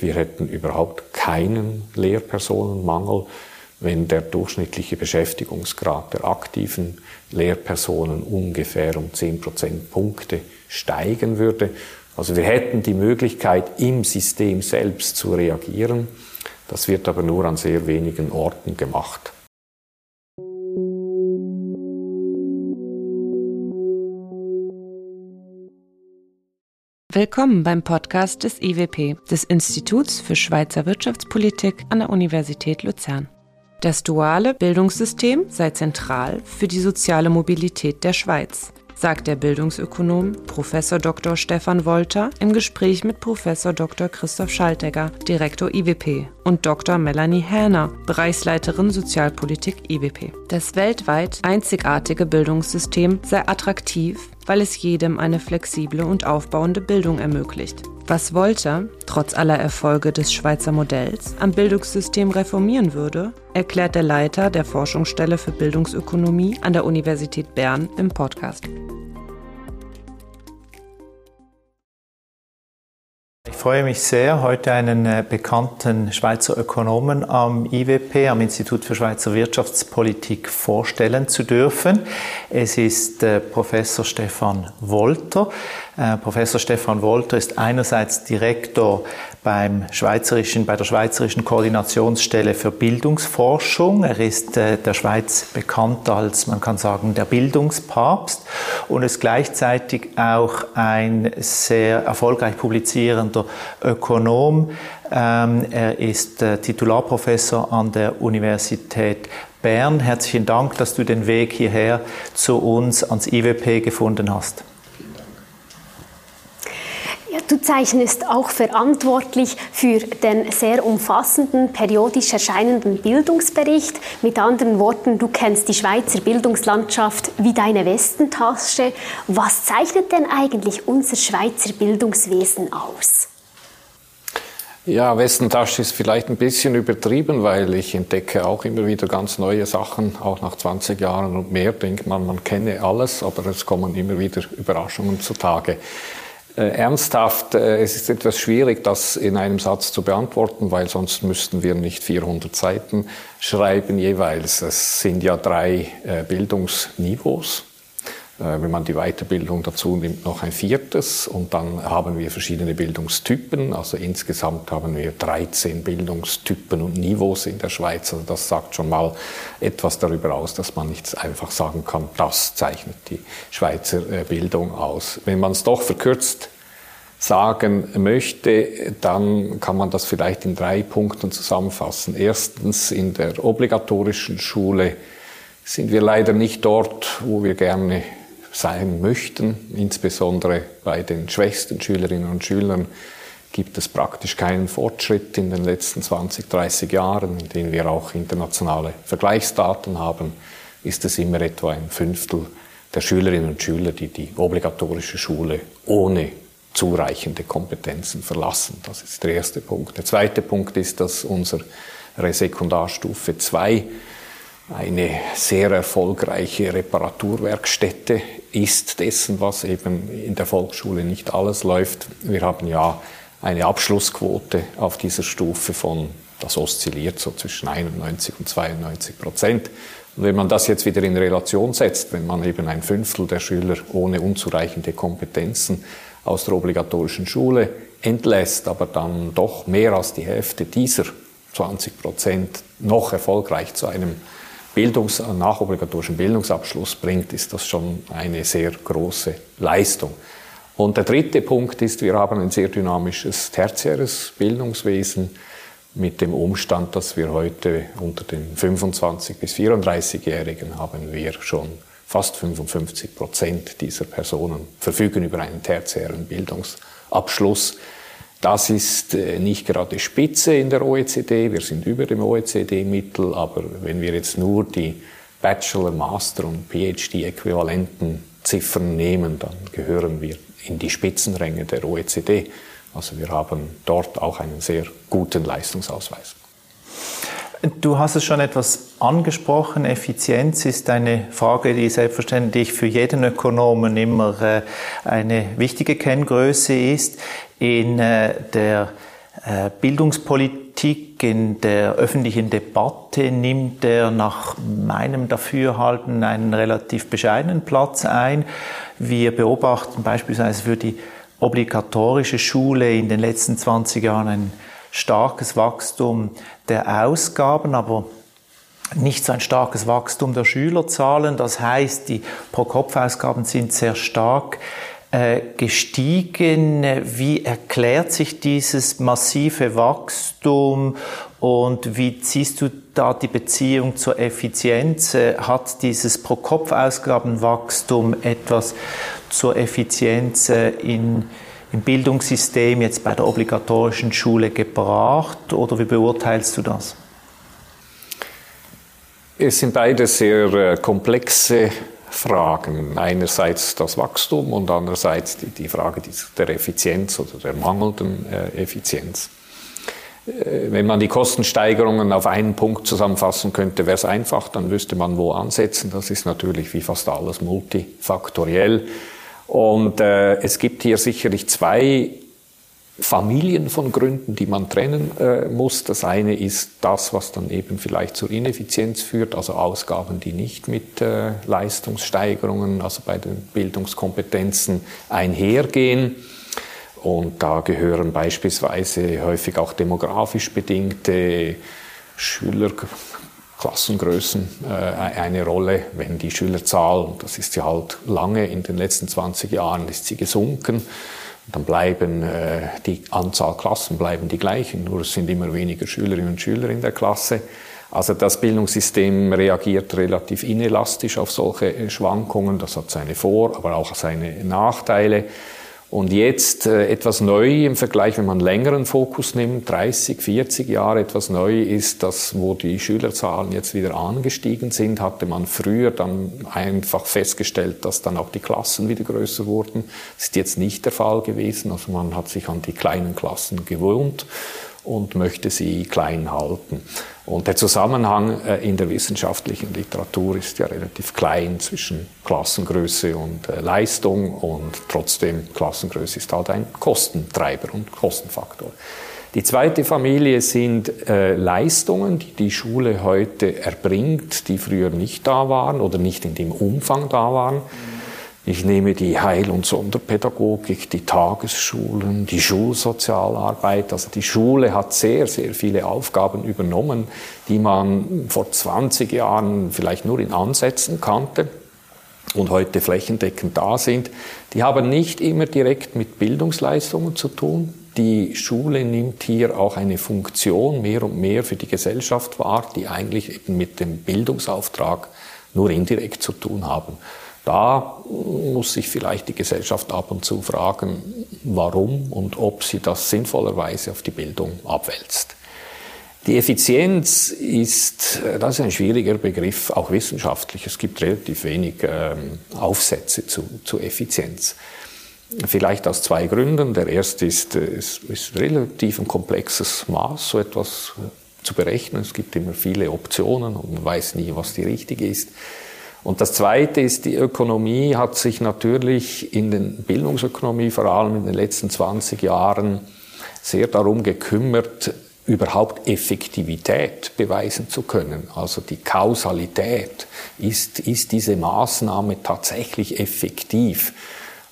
Wir hätten überhaupt keinen Lehrpersonenmangel, wenn der durchschnittliche Beschäftigungsgrad der aktiven Lehrpersonen ungefähr um 10 Prozentpunkte steigen würde. Also wir hätten die Möglichkeit, im System selbst zu reagieren. Das wird aber nur an sehr wenigen Orten gemacht. Willkommen beim Podcast des IWP, des Instituts für Schweizer Wirtschaftspolitik an der Universität Luzern. Das duale Bildungssystem sei zentral für die soziale Mobilität der Schweiz sagt der Bildungsökonom Prof. Dr. Stefan Wolter im Gespräch mit Prof. Dr. Christoph Schaltegger, Direktor IWP, und Dr. Melanie Hähner, Bereichsleiterin Sozialpolitik IWP. Das weltweit einzigartige Bildungssystem sei attraktiv, weil es jedem eine flexible und aufbauende Bildung ermöglicht. Was Wolter, trotz aller Erfolge des Schweizer Modells, am Bildungssystem reformieren würde, erklärt der Leiter der Forschungsstelle für Bildungsökonomie an der Universität Bern im Podcast. Ich freue mich sehr, heute einen äh, bekannten Schweizer Ökonomen am IWP, am Institut für Schweizer Wirtschaftspolitik, vorstellen zu dürfen. Es ist äh, Professor Stefan Wolter. Äh, Professor Stefan Wolter ist einerseits Direktor beim Schweizerischen, bei der Schweizerischen Koordinationsstelle für Bildungsforschung. Er ist äh, der Schweiz bekannt als, man kann sagen, der Bildungspapst und ist gleichzeitig auch ein sehr erfolgreich publizierender Ökonom. Ähm, er ist äh, Titularprofessor an der Universität Bern. Herzlichen Dank, dass du den Weg hierher zu uns ans IWP gefunden hast. Du zeichnest auch verantwortlich für den sehr umfassenden, periodisch erscheinenden Bildungsbericht. Mit anderen Worten, du kennst die Schweizer Bildungslandschaft wie deine Westentasche. Was zeichnet denn eigentlich unser Schweizer Bildungswesen aus? Ja, Westentasche ist vielleicht ein bisschen übertrieben, weil ich entdecke auch immer wieder ganz neue Sachen, auch nach 20 Jahren und mehr denkt man, man kenne alles, aber es kommen immer wieder Überraschungen zutage. Äh, ernsthaft, äh, es ist etwas schwierig, das in einem Satz zu beantworten, weil sonst müssten wir nicht 400 Seiten schreiben jeweils. Es sind ja drei äh, Bildungsniveaus. Äh, wenn man die Weiterbildung dazu nimmt, noch ein viertes. Und dann haben wir verschiedene Bildungstypen. Also insgesamt haben wir 13 Bildungstypen und Niveaus in der Schweiz. Also das sagt schon mal etwas darüber aus, dass man nicht einfach sagen kann, das zeichnet die Schweizer äh, Bildung aus. Wenn man es doch verkürzt sagen möchte, dann kann man das vielleicht in drei Punkten zusammenfassen. Erstens, in der obligatorischen Schule sind wir leider nicht dort, wo wir gerne sein möchten. Insbesondere bei den schwächsten Schülerinnen und Schülern gibt es praktisch keinen Fortschritt in den letzten 20, 30 Jahren, in denen wir auch internationale Vergleichsdaten haben, ist es immer etwa ein Fünftel der Schülerinnen und Schüler, die die obligatorische Schule ohne zureichende Kompetenzen verlassen. Das ist der erste Punkt. Der zweite Punkt ist, dass unsere Sekundarstufe 2 eine sehr erfolgreiche Reparaturwerkstätte ist dessen, was eben in der Volksschule nicht alles läuft. Wir haben ja eine Abschlussquote auf dieser Stufe von, das oszilliert so zwischen 91 und 92 Prozent. Und wenn man das jetzt wieder in Relation setzt, wenn man eben ein Fünftel der Schüler ohne unzureichende Kompetenzen aus der obligatorischen Schule entlässt, aber dann doch mehr als die Hälfte dieser 20 Prozent noch erfolgreich zu einem Bildungs nachobligatorischen Bildungsabschluss bringt, ist das schon eine sehr große Leistung. Und der dritte Punkt ist, wir haben ein sehr dynamisches tertiäres Bildungswesen mit dem Umstand, dass wir heute unter den 25 bis 34-Jährigen haben wir schon fast 55 Prozent dieser Personen verfügen über einen tertiären Bildungsabschluss. Das ist äh, nicht gerade Spitze in der OECD, wir sind über dem OECD-Mittel, aber wenn wir jetzt nur die Bachelor, Master und PhD-äquivalenten Ziffern nehmen, dann gehören wir in die Spitzenränge der OECD. Also wir haben dort auch einen sehr guten Leistungsausweis. Du hast es schon etwas angesprochen. Effizienz ist eine Frage, die selbstverständlich für jeden Ökonomen immer äh, eine wichtige Kenngröße ist. In äh, der äh, Bildungspolitik in der öffentlichen Debatte nimmt er nach meinem Dafürhalten einen relativ bescheidenen Platz ein. Wir beobachten beispielsweise für die obligatorische Schule in den letzten 20 Jahren ein starkes Wachstum der Ausgaben, aber nicht so ein starkes Wachstum der Schülerzahlen. Das heißt, die Pro-Kopf-Ausgaben sind sehr stark gestiegen. Wie erklärt sich dieses massive Wachstum und wie siehst du da die Beziehung zur Effizienz? Äh, hat dieses Pro-Kopf-Ausgabenwachstum etwas zur Effizienz äh, in im Bildungssystem jetzt bei der obligatorischen Schule gebracht oder wie beurteilst du das? Es sind beide sehr äh, komplexe Fragen. Einerseits das Wachstum und andererseits die, die Frage der Effizienz oder der mangelnden äh, Effizienz. Äh, wenn man die Kostensteigerungen auf einen Punkt zusammenfassen könnte, wäre es einfach, dann wüsste man, wo ansetzen. Das ist natürlich wie fast alles multifaktoriell. Und äh, es gibt hier sicherlich zwei Familien von Gründen, die man trennen äh, muss. Das eine ist das, was dann eben vielleicht zur Ineffizienz führt, also Ausgaben, die nicht mit äh, Leistungssteigerungen, also bei den Bildungskompetenzen einhergehen. Und da gehören beispielsweise häufig auch demografisch bedingte Schülerklassengrößen äh, eine Rolle, wenn die Schülerzahl, das ist ja halt lange in den letzten 20 Jahren, ist sie gesunken, dann bleiben äh, die Anzahl Klassen bleiben die gleichen, nur es sind immer weniger Schülerinnen und Schüler in der Klasse. Also das Bildungssystem reagiert relativ inelastisch auf solche äh, Schwankungen. Das hat seine Vor-, aber auch seine Nachteile. Und jetzt äh, etwas neu im Vergleich, wenn man einen längeren Fokus nimmt, 30, 40 Jahre, etwas neu ist, dass wo die Schülerzahlen jetzt wieder angestiegen sind, hatte man früher dann einfach festgestellt, dass dann auch die Klassen wieder größer wurden. Das ist jetzt nicht der Fall gewesen. Also man hat sich an die kleinen Klassen gewohnt und möchte sie klein halten. Und der Zusammenhang äh, in der wissenschaftlichen Literatur ist ja relativ klein zwischen Klassengröße und äh, Leistung und trotzdem Klassengröße ist halt ein Kostentreiber und Kostenfaktor. Die zweite Familie sind äh, Leistungen, die die Schule heute erbringt, die früher nicht da waren oder nicht in dem Umfang da waren. Ich nehme die Heil- und Sonderpädagogik, die Tagesschulen, die Schulsozialarbeit. Also die Schule hat sehr, sehr viele Aufgaben übernommen, die man vor 20 Jahren vielleicht nur in Ansätzen kannte und heute flächendeckend da sind. Die haben nicht immer direkt mit Bildungsleistungen zu tun. Die Schule nimmt hier auch eine Funktion mehr und mehr für die Gesellschaft wahr, die eigentlich eben mit dem Bildungsauftrag nur indirekt zu tun haben. Da muss sich vielleicht die Gesellschaft ab und zu fragen, warum und ob sie das sinnvollerweise auf die Bildung abwälzt. Die Effizienz ist, das ist ein schwieriger Begriff, auch wissenschaftlich. Es gibt relativ wenig ähm, Aufsätze zu, zu, Effizienz. Vielleicht aus zwei Gründen. Der erste ist, es ist relativ ein komplexes Maß, so etwas zu berechnen. Es gibt immer viele Optionen und man weiß nie, was die richtige ist. Und das Zweite ist, die Ökonomie hat sich natürlich in den Bildungsökonomie, vor allem in den letzten 20 Jahren, sehr darum gekümmert, überhaupt Effektivität beweisen zu können. Also die Kausalität. Ist, ist diese Maßnahme tatsächlich effektiv?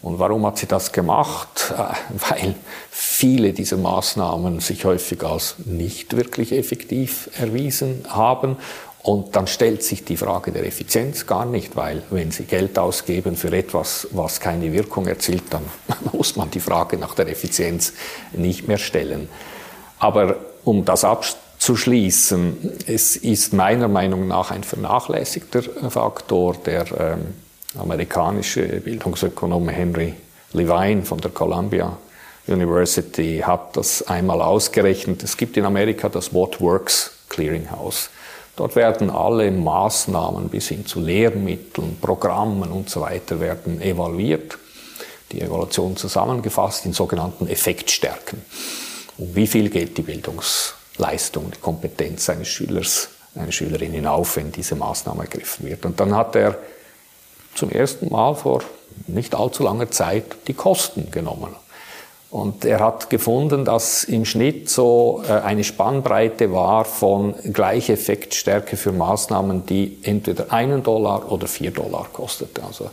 Und warum hat sie das gemacht? Äh, weil viele dieser Maßnahmen sich häufig als nicht wirklich effektiv erwiesen haben und dann stellt sich die Frage der Effizienz gar nicht, weil wenn Sie Geld ausgeben für etwas, was keine Wirkung erzielt, dann muss man die Frage nach der Effizienz nicht mehr stellen. Aber um das abzuschließen, es ist meiner Meinung nach ein vernachlässigter Faktor. Der ähm, amerikanische Bildungsökonom Henry Levine von der Columbia University hat das einmal ausgerechnet. Es gibt in Amerika das What Works Clearinghouse. Dort werden alle Maßnahmen bis hin zu Lehrmitteln, Programmen und so weiter werden evaluiert. Die Evaluation zusammengefasst in sogenannten Effektstärken. Um wie viel geht die Bildungsleistung, die Kompetenz eines Schülers, einer Schülerin hinauf, wenn diese Maßnahme ergriffen wird. Und dann hat er zum ersten Mal vor nicht allzu langer Zeit die Kosten genommen Und er hat gefunden, dass im Schnitt so äh, eine Spannbreite war von gleicher Effektstärke für Maßnahmen, die entweder einen Dollar oder vier Dollar kosteten. Also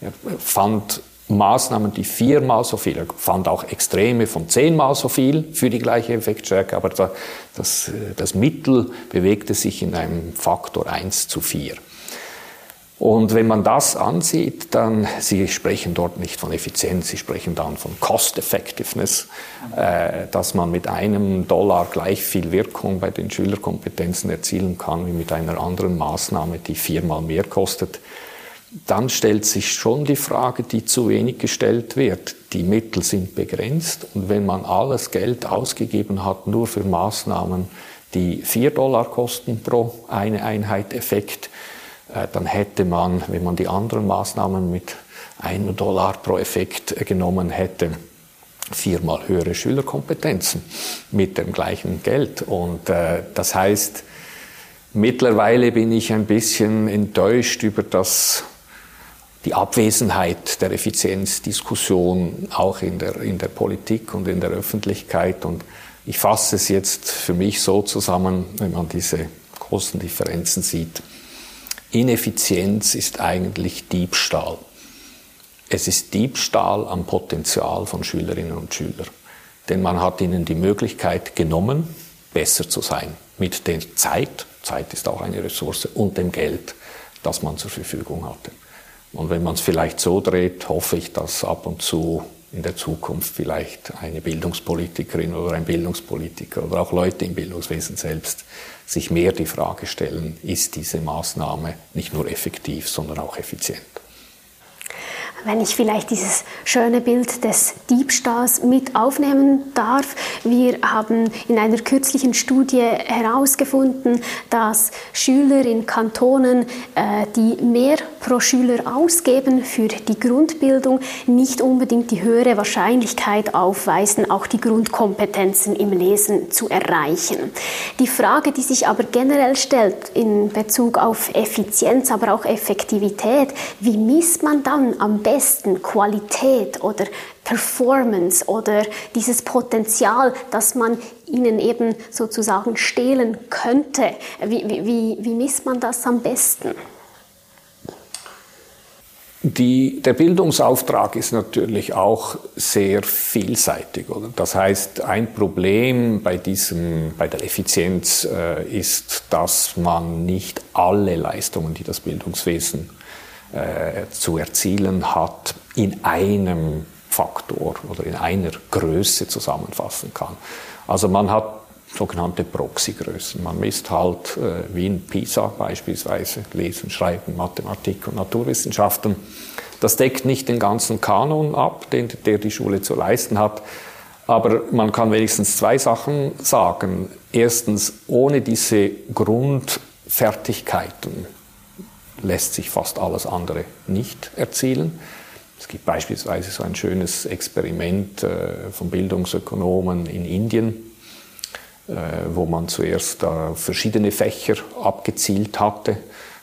er fand Maßnahmen, die viermal so viel, er fand auch Extreme von zehnmal so viel für die gleiche Effektstärke, aber das, das Mittel bewegte sich in einem Faktor 1 zu 4. Und wenn man das ansieht, dann, Sie sprechen dort nicht von Effizienz, Sie sprechen dann von Cost Effectiveness, äh, dass man mit einem Dollar gleich viel Wirkung bei den Schülerkompetenzen erzielen kann wie mit einer anderen Maßnahme, die viermal mehr kostet. Dann stellt sich schon die Frage, die zu wenig gestellt wird. Die Mittel sind begrenzt und wenn man alles Geld ausgegeben hat, nur für Maßnahmen, die vier Dollar kosten pro eine Einheit Effekt, dann hätte man, wenn man die anderen Maßnahmen mit 1 Dollar pro Effekt genommen hätte, viermal höhere Schülerkompetenzen mit dem gleichen Geld. Und äh, das heißt, mittlerweile bin ich ein bisschen enttäuscht über das, die Abwesenheit der Effizienzdiskussion auch in der, in der Politik und in der Öffentlichkeit. Und ich fasse es jetzt für mich so zusammen, wenn man diese großen Differenzen sieht. Ineffizienz ist eigentlich Diebstahl. Es ist Diebstahl am Potenzial von Schülerinnen und Schülern. Denn man hat ihnen die Möglichkeit genommen, besser zu sein. Mit der Zeit, Zeit ist auch eine Ressource, und dem Geld, das man zur Verfügung hatte. Und wenn man es vielleicht so dreht, hoffe ich, dass ab und zu in der Zukunft vielleicht eine Bildungspolitikerin oder ein Bildungspolitiker oder auch Leute im Bildungswesen selbst sich mehr die Frage stellen, ist diese Maßnahme nicht nur effektiv, sondern auch effizient. Wenn ich vielleicht dieses schöne Bild des Diebstahls mit aufnehmen darf. Wir haben in einer kürzlichen Studie herausgefunden, dass Schüler in Kantonen, äh, die mehr pro Schüler ausgeben für die Grundbildung, nicht unbedingt die höhere Wahrscheinlichkeit aufweisen, auch die Grundkompetenzen im Lesen zu erreichen. Die Frage, die sich aber generell stellt in Bezug auf Effizienz, aber auch Effektivität, wie misst man dann am besten Qualität oder Performance oder dieses Potenzial, das man ihnen eben sozusagen stehlen könnte. Wie, wie, wie misst man das am besten? Die, der Bildungsauftrag ist natürlich auch sehr vielseitig. Oder? Das heißt, ein Problem bei, diesem, bei der Effizienz äh, ist, dass man nicht alle Leistungen, die das Bildungswesen äh, zu erzielen hat, in einem Faktor oder in einer Größe zusammenfassen kann. Also man hat sogenannte Proxygrößen. Man misst halt äh, wie in PISA beispielsweise Lesen, Schreiben, Mathematik und Naturwissenschaften. Das deckt nicht den ganzen Kanon ab, den der die Schule zu leisten hat. Aber man kann wenigstens zwei Sachen sagen. Erstens, ohne diese Grundfertigkeiten lässt sich fast alles andere nicht erzielen. Es gibt beispielsweise so ein schönes Experiment äh, von Bildungsökonomen in Indien, äh, wo man zuerst verschiedene Fächer abgezielt hatte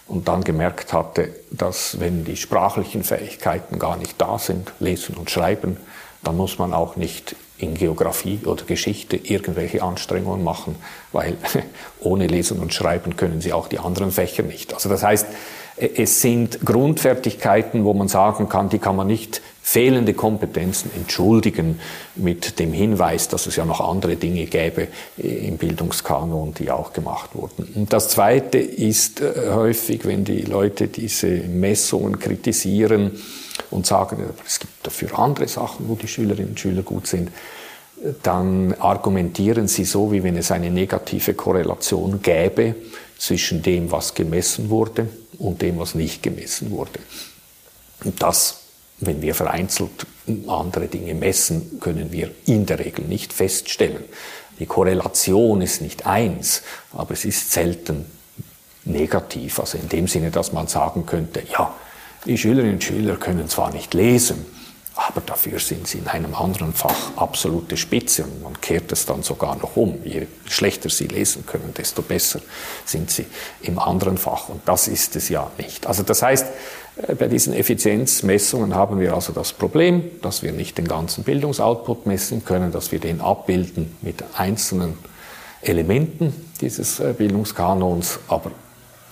und dann gemerkt hatte, dass wenn die sprachlichen Fähigkeiten gar nicht da sind, lesen und schreiben, dann muss man auch nicht in Geografie oder Geschichte irgendwelche Anstrengungen machen, weil ohne Lesen und Schreiben können sie auch die anderen Fächer nicht. Also das heißt, es sind Grundfertigkeiten, wo man sagen kann, die kann man nicht fehlende Kompetenzen entschuldigen mit dem Hinweis, dass es ja noch andere Dinge gäbe im Bildungskanon, die auch gemacht wurden. Und das Zweite ist äh, häufig, wenn die Leute diese Messungen kritisieren und sagen, es gibt dafür andere Sachen, wo die Schülerinnen und Schüler gut sind, dann argumentieren sie so, wie wenn es eine negative Korrelation gäbe zwischen dem, was gemessen wurde und dem, was nicht gemessen wurde. Und das, wenn wir vereinzelt andere Dinge messen, können wir in der Regel nicht feststellen. Die Korrelation ist nicht eins, aber es ist selten negativ. Also in dem Sinne, dass man sagen könnte, ja, die Schülerinnen und Schüler können zwar nicht lesen, aber dafür sind sie in einem anderen Fach absolute Spitze und man kehrt es dann sogar noch um. Je schlechter sie lesen können, desto besser sind sie im anderen Fach und das ist es ja nicht. Also das heißt, äh, bei diesen Effizienzmessungen haben wir also das Problem, dass wir nicht den ganzen Bildungsoutput messen können, dass wir den abbilden mit einzelnen Elementen dieses äh, Bildungskanons, aber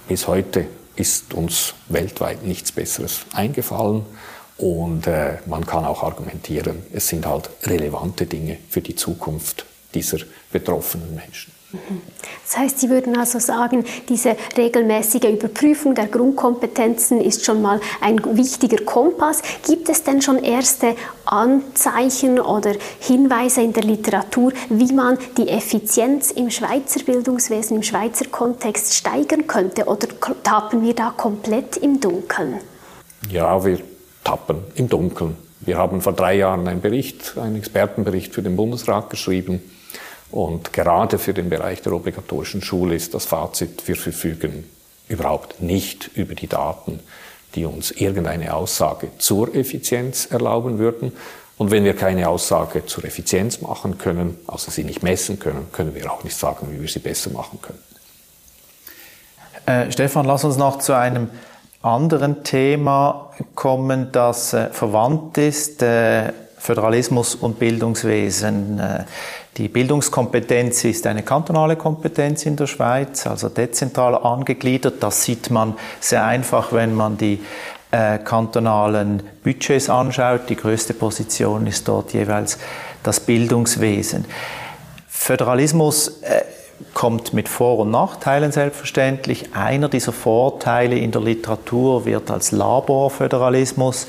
bis heute ist uns weltweit nichts Besseres eingefallen. Und äh, man kann auch argumentieren, es sind halt relevante Dinge für die Zukunft dieser betroffenen Menschen. Das heißt, Sie würden also sagen, diese regelmäßige Überprüfung der Grundkompetenzen ist schon mal ein wichtiger Kompass. Gibt es denn schon erste Anzeichen oder Hinweise in der Literatur, wie man die Effizienz im Schweizer Bildungswesen, im Schweizer Kontext steigern könnte? Oder tappen wir da komplett im Dunkeln? Ja, wir tappen im Dunkeln. Wir haben vor drei Jahren einen Bericht, einen Expertenbericht für den Bundesrat geschrieben. Und gerade für den Bereich der obligatorischen Schule ist das Fazit, wir verfügen überhaupt nicht über die Daten, die uns irgendeine Aussage zur Effizienz erlauben würden. Und wenn wir keine Aussage zur Effizienz machen können, also sie nicht messen können, können wir auch nicht sagen, wie wir sie besser machen können. Äh, Stefan, lass uns noch zu einem anderen Thema kommen, das äh, verwandt ist, äh, Föderalismus und Bildungswesen. Äh, die Bildungskompetenz ist eine kantonale Kompetenz in der Schweiz, also dezentral angegliedert. Das sieht man sehr einfach, wenn man die äh, kantonalen Budgets anschaut. Die größte Position ist dort jeweils das Bildungswesen. Föderalismus äh, kommt mit Vor- und Nachteilen selbstverständlich. Einer dieser Vorteile in der Literatur wird als Laborföderalismus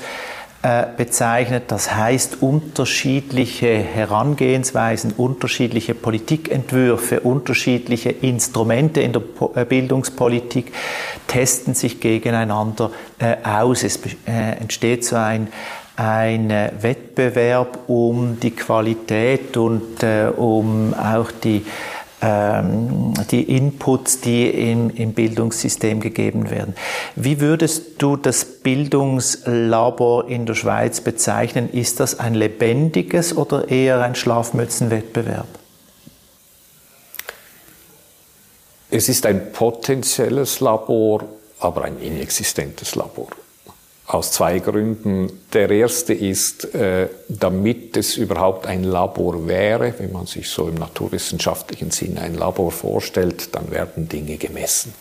äh, bezeichnet. Das heißt, unterschiedliche Herangehensweisen, unterschiedliche Politikentwürfe, unterschiedliche Instrumente in der äh, Bildungspolitik testen sich gegeneinander äh, aus. Es entsteht so ein ein Wettbewerb um die Qualität und um auch die ähm, die Inputs, die im, im Bildungssystem gegeben werden. Wie würdest du das Bildungslabor in der Schweiz bezeichnen? Ist das ein lebendiges oder eher ein Schlafmützenwettbewerb? Es ist ein potenzielles Labor, aber ein inexistentes Labor. Aus zwei Gründen. Der erste ist, äh, damit es überhaupt ein Labor wäre, wenn man sich so im naturwissenschaftlichen Sinn ein Labor vorstellt, dann werden Dinge gemessen.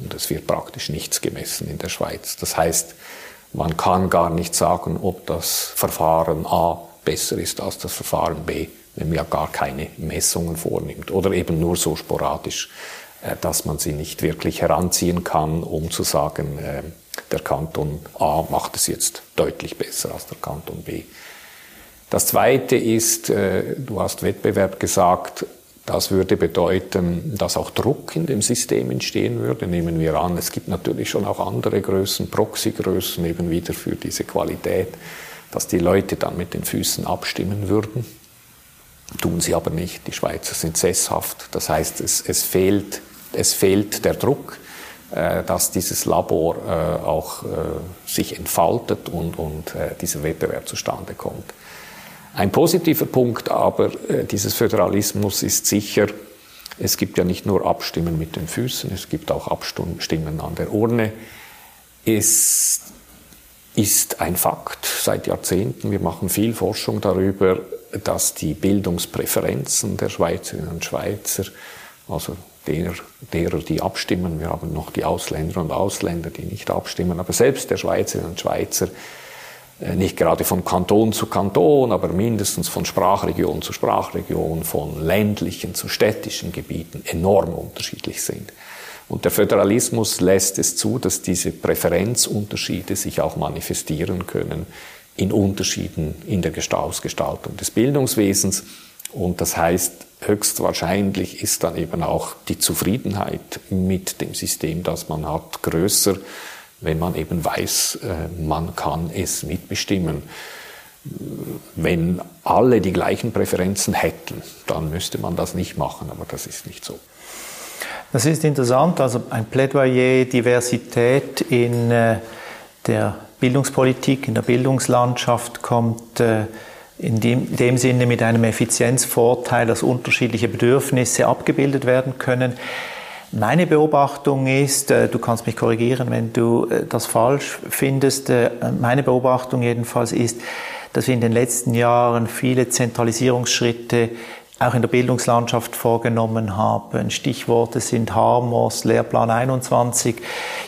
Und es wird praktisch nichts gemessen in der Schweiz. Das heißt, man kann gar nicht sagen, ob das Verfahren A besser ist als das Verfahren B, wenn man ja gar keine Messungen vornimmt oder eben nur so sporadisch, äh, dass man sie nicht wirklich heranziehen kann, um zu sagen, äh, der Kanton A macht es jetzt deutlich besser als der Kanton B. Das Zweite ist, äh, du hast Wettbewerb gesagt, das würde bedeuten, dass auch Druck in dem System entstehen würde. Nehmen wir an, es gibt natürlich schon auch andere Größen, Proxygrößen eben wieder für diese Qualität, dass die Leute dann mit den Füßen abstimmen würden. Tun sie aber nicht. Die Schweizer sind sesshaft. Das heißt, es, es, fehlt, es fehlt der Druck. Äh, dass dieses Labor äh, auch äh, sich entfaltet und, und dieser Wettbewerb zustande kommt. Ein positiver Punkt aber dieses Föderalismus ist sicher, es gibt ja nicht nur Abstimmen mit den Füßen, es gibt auch Abstimmen an der Urne. Es ist ein Fakt seit Jahrzehnten, wir machen viel Forschung darüber, dass die Bildungspräferenzen der Schweizerinnen und Schweizer, also der, derer, die abstimmen. Wir haben noch die Ausländer und Ausländer, die nicht abstimmen. Aber selbst der Schweizerinnen und Schweizer, äh, nicht gerade von Kanton zu Kanton, aber mindestens von Sprachregion zu Sprachregion, von ländlichen zu städtischen Gebieten enorm unterschiedlich sind. Und der Föderalismus lässt es zu, dass diese Präferenzunterschiede sich auch manifestieren können in Unterschieden in der Ausgestaltung des Bildungswesens. Und das heißt, höchstwahrscheinlich ist dann eben auch die Zufriedenheit mit dem System, das man hat, größer, wenn man eben weiß, äh, man kann es mitbestimmen. Wenn alle die gleichen Präferenzen hätten, dann müsste man das nicht machen, aber das ist nicht so. Das ist interessant, also ein Plädoyer Diversität in äh, der Bildungspolitik, in der Bildungslandschaft kommt äh, in dem, dem Sinne mit einem Effizienzvorteil, dass unterschiedliche Bedürfnisse abgebildet werden können. Meine Beobachtung ist, äh, du kannst mich korrigieren, wenn du äh, das falsch findest, äh, meine Beobachtung jedenfalls ist, dass wir in den letzten Jahren viele Zentralisierungsschritte auch in der Bildungslandschaft vorgenommen haben. Stichworte sind Harmos, Lehrplan 21.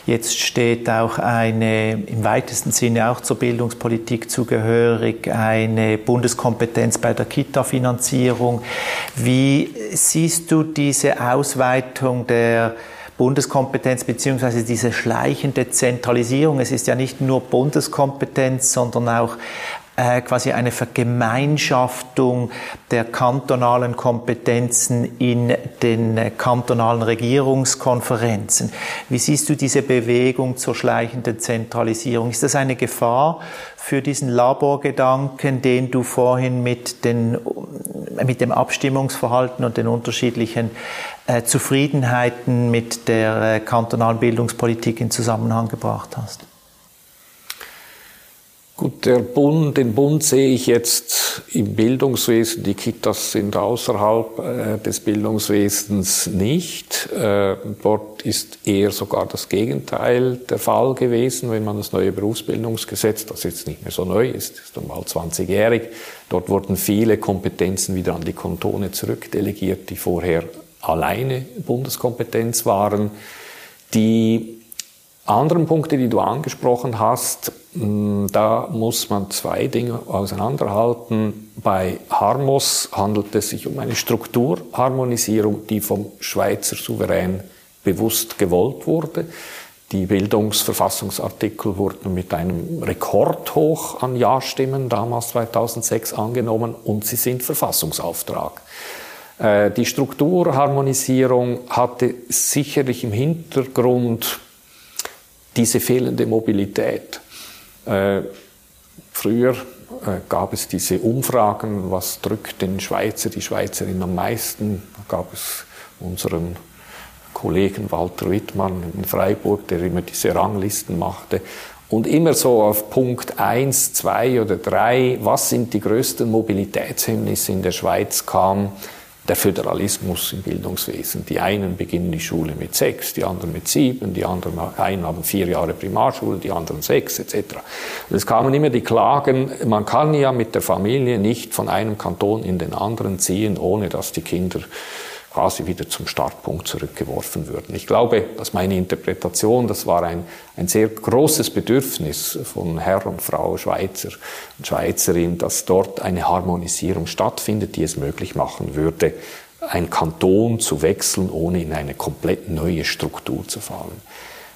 Jetzt steht auch eine, im weitesten Sinne auch zur Bildungspolitik zugehörig, eine Bundeskompetenz bei der Kita-Finanzierung. Wie siehst du diese Ausweitung der Bundeskompetenz beziehungsweise diese schleichende Zentralisierung. Es ist ja nicht nur Bundeskompetenz, sondern auch äh, quasi eine Vergemeinschaftung der kantonalen Kompetenzen in den äh, kantonalen Regierungskonferenzen. Wie siehst du diese Bewegung zur schleichenden Zentralisierung? Ist das eine Gefahr für diesen Laborgedanken, den du vorhin mit, den, mit dem Abstimmungsverhalten und den unterschiedlichen äh, Zufriedenheiten mit der kantonalen Bildungspolitik in Zusammenhang gebracht hast? Gut, der Bund, den Bund sehe ich jetzt im Bildungswesen. Die Kitas sind außerhalb äh, des Bildungswesens nicht. Äh, dort ist eher sogar das Gegenteil der Fall gewesen, wenn man das neue Berufsbildungsgesetz, das jetzt nicht mehr so neu ist, ist dann bald 20-jährig, dort wurden viele Kompetenzen wieder an die Kantone zurückdelegiert, die vorher alleine Bundeskompetenz waren. Die anderen Punkte, die du angesprochen hast, mm, da muss man zwei Dinge auseinanderhalten. Bei Harmos handelt es sich um eine Strukturharmonisierung, die vom Schweizer Souverän bewusst gewollt wurde. Die Bildungsverfassungsartikel wurden mit einem Rekordhoch an Ja-Stimmen damals 2006 angenommen und sie sind Verfassungsauftrag. Äh, die Strukturharmonisierung hatte sicherlich im Hintergrund diese fehlende Mobilität. Äh, früher äh, gab es diese Umfragen, was drückt den Schweizer, die Schweizerin am meisten. Da gab es unseren Kollegen Walter Wittmann in Freiburg, der immer diese Ranglisten machte. Und immer so auf Punkt 1, 2 oder 3, was sind die größten Mobilitätshemmnisse in der Schweiz kam, der Föderalismus im Bildungswesen. Die einen beginnen die Schule mit sechs, die anderen mit sieben, die anderen einen haben vier Jahre Primarschule, die anderen sechs etc. Und es kamen immer die Klagen, man kann ja mit der Familie nicht von einem Kanton in den anderen ziehen, ohne dass die Kinder quasi wieder zum Startpunkt zurückgeworfen würden. Ich glaube, dass meine Interpretation, das war ein, ein sehr großes Bedürfnis von Herr und Frau Schweizer und Schweizerin, dass dort eine Harmonisierung stattfindet, die es möglich machen würde, ein Kanton zu wechseln, ohne in eine komplett neue Struktur zu fallen.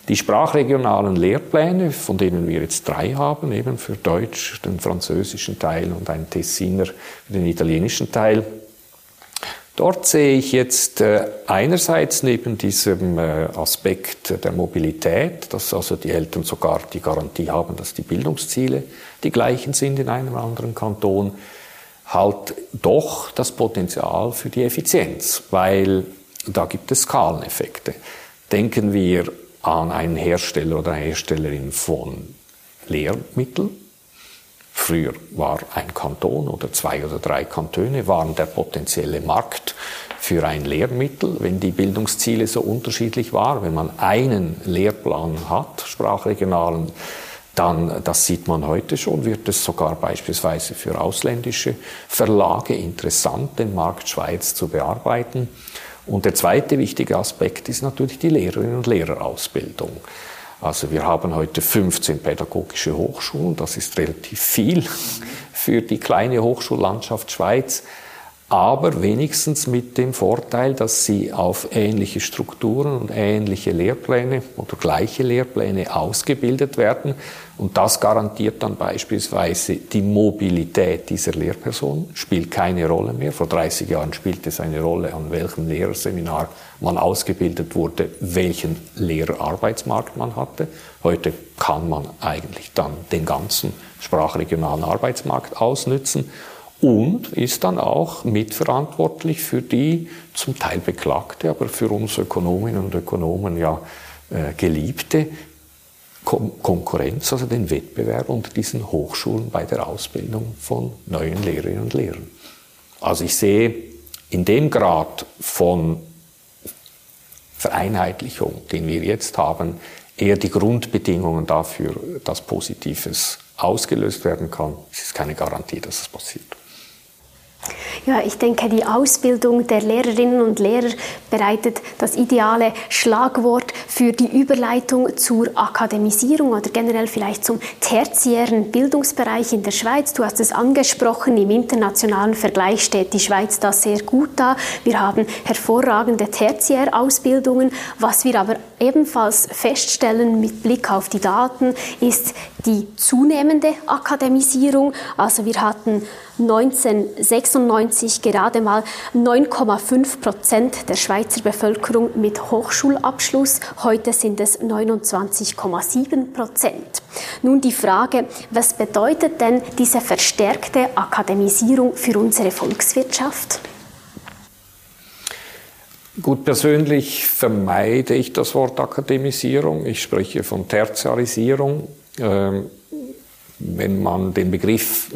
Die sprachregionalen Lehrpläne, von denen wir jetzt drei haben, eben für Deutsch, den französischen Teil und einen Tessiner den italienischen Teil, Dort sehe ich jetzt äh, einerseits neben diesem äh, Aspekt der Mobilität, dass also die Eltern sogar die Garantie haben, dass die Bildungsziele die gleichen sind in einem anderen Kanton, halt doch das Potenzial für die Effizienz, weil da gibt es Skaleneffekte. Denken wir an einen Hersteller oder eine Herstellerin von Lehrmitteln, Früher war ein Kanton oder zwei oder drei Kantone waren der potenzielle Markt für ein Lehrmittel, wenn die Bildungsziele so unterschiedlich waren. Wenn man einen Lehrplan hat, sprachregionalen, dann, das sieht man heute schon, wird es sogar beispielsweise für ausländische Verlage interessant, den Markt Schweiz zu bearbeiten. Und der zweite wichtige Aspekt ist natürlich die Lehrerinnen und Lehrerausbildung. Also wir haben heute 15 pädagogische Hochschulen, das ist relativ viel für die kleine Hochschullandschaft Schweiz aber wenigstens mit dem Vorteil, dass sie auf ähnliche Strukturen und ähnliche Lehrpläne oder gleiche Lehrpläne ausgebildet werden. Und das garantiert dann beispielsweise die Mobilität dieser Lehrperson, spielt keine Rolle mehr. Vor 30 Jahren spielte es eine Rolle, an welchem Lehrerseminar man ausgebildet wurde, welchen Lehrerarbeitsmarkt man hatte. Heute kann man eigentlich dann den ganzen sprachregionalen Arbeitsmarkt ausnützen und ist dann auch mitverantwortlich für die zum Teil beklagte, aber für uns Ökonominnen und Ökonomen ja äh, geliebte Konkurrenz, also den Wettbewerb unter diesen Hochschulen bei der Ausbildung von neuen Lehrerinnen und Lehrern. Also ich sehe in dem Grad von Vereinheitlichung, den wir jetzt haben, eher die Grundbedingungen dafür, dass Positives ausgelöst werden kann. Es ist keine Garantie, dass es passiert. Ja, ich denke, die Ausbildung der Lehrerinnen und Lehrer bereitet das ideale Schlagwort für die Überleitung zur Akademisierung oder generell vielleicht zum tertiären Bildungsbereich in der Schweiz. Du hast es angesprochen, im internationalen Vergleich steht die Schweiz da sehr gut da. Wir haben hervorragende Tertiärausbildungen. Was wir aber ebenfalls feststellen mit Blick auf die Daten ist die zunehmende Akademisierung. Also wir hatten 1996 gerade mal 9,5 Prozent der Schweizer Bevölkerung mit Hochschulabschluss. Heute sind es 29,7 Prozent. Nun die Frage, was bedeutet denn diese verstärkte Akademisierung für unsere Volkswirtschaft? Gut, persönlich vermeide ich das Wort Akademisierung. Ich spreche von Tertiarisierung. Ähm, wenn man den Begriff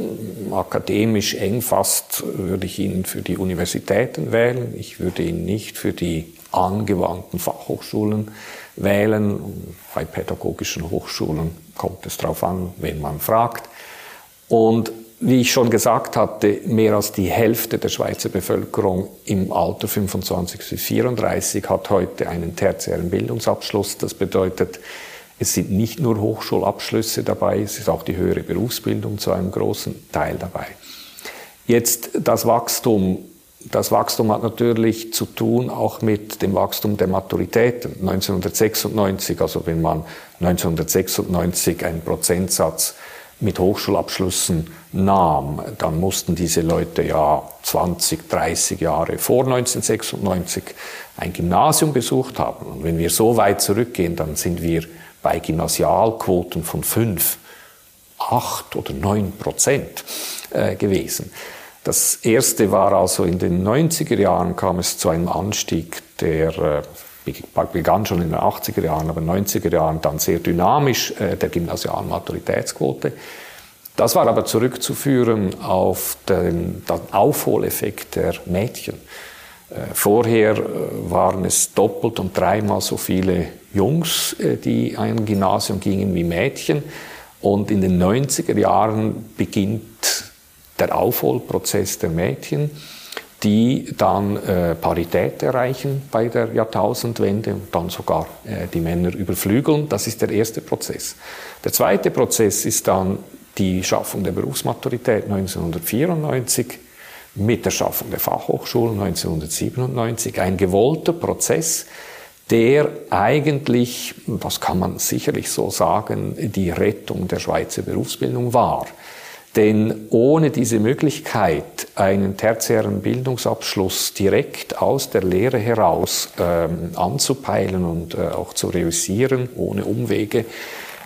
akademisch eng fasst, würde ich ihn für die Universitäten wählen. Ich würde ihn nicht für die angewandten Fachhochschulen wählen. Bei pädagogischen Hochschulen kommt es darauf an, wen man fragt. Und wie ich schon gesagt hatte, mehr als die Hälfte der Schweizer Bevölkerung im Alter 25 bis 34 hat heute einen tertiären Bildungsabschluss. Das bedeutet, es sind nicht nur Hochschulabschlüsse dabei, es ist auch die höhere Berufsbildung zu einem großen Teil dabei. Jetzt das Wachstum. Das Wachstum hat natürlich zu tun auch mit dem Wachstum der Maturitäten. 1996, also wenn man 1996 einen Prozentsatz mit Hochschulabschlüssen nahm, dann mussten diese Leute ja 20, 30 Jahre vor 1996 ein Gymnasium besucht haben. Und wenn wir so weit zurückgehen, dann sind wir bei Gymnasialquoten von 5, 8 oder 9 Prozent äh, gewesen. Das erste war also in den 90er Jahren kam es zu einem Anstieg, der äh, begann schon in den 80er Jahren, aber in den 90er Jahren dann sehr dynamisch äh, der gymnasialen Maturitätsquote. Das war aber zurückzuführen auf den, den Aufholeffekt der Mädchen. Äh, vorher äh, waren es doppelt und dreimal so viele Jungs, äh, die ein Gymnasium gingen wie Mädchen. Und in den 90er Jahren beginnt der Aufholprozess der Mädchen, die dann Parität erreichen bei der Jahrtausendwende und dann sogar die Männer überflügeln. Das ist der erste Prozess. Der zweite Prozess ist dann die Schaffung der Berufsmaturität 1994 mit der Schaffung der Fachhochschulen 1997 ein gewollter Prozess, der eigentlich, das kann man sicherlich so sagen, die Rettung der Schweizer Berufsbildung war. Denn ohne diese Möglichkeit, einen tertiären Bildungsabschluss direkt aus der Lehre heraus ähm, anzupeilen und äh, auch zu realisieren, ohne Umwege,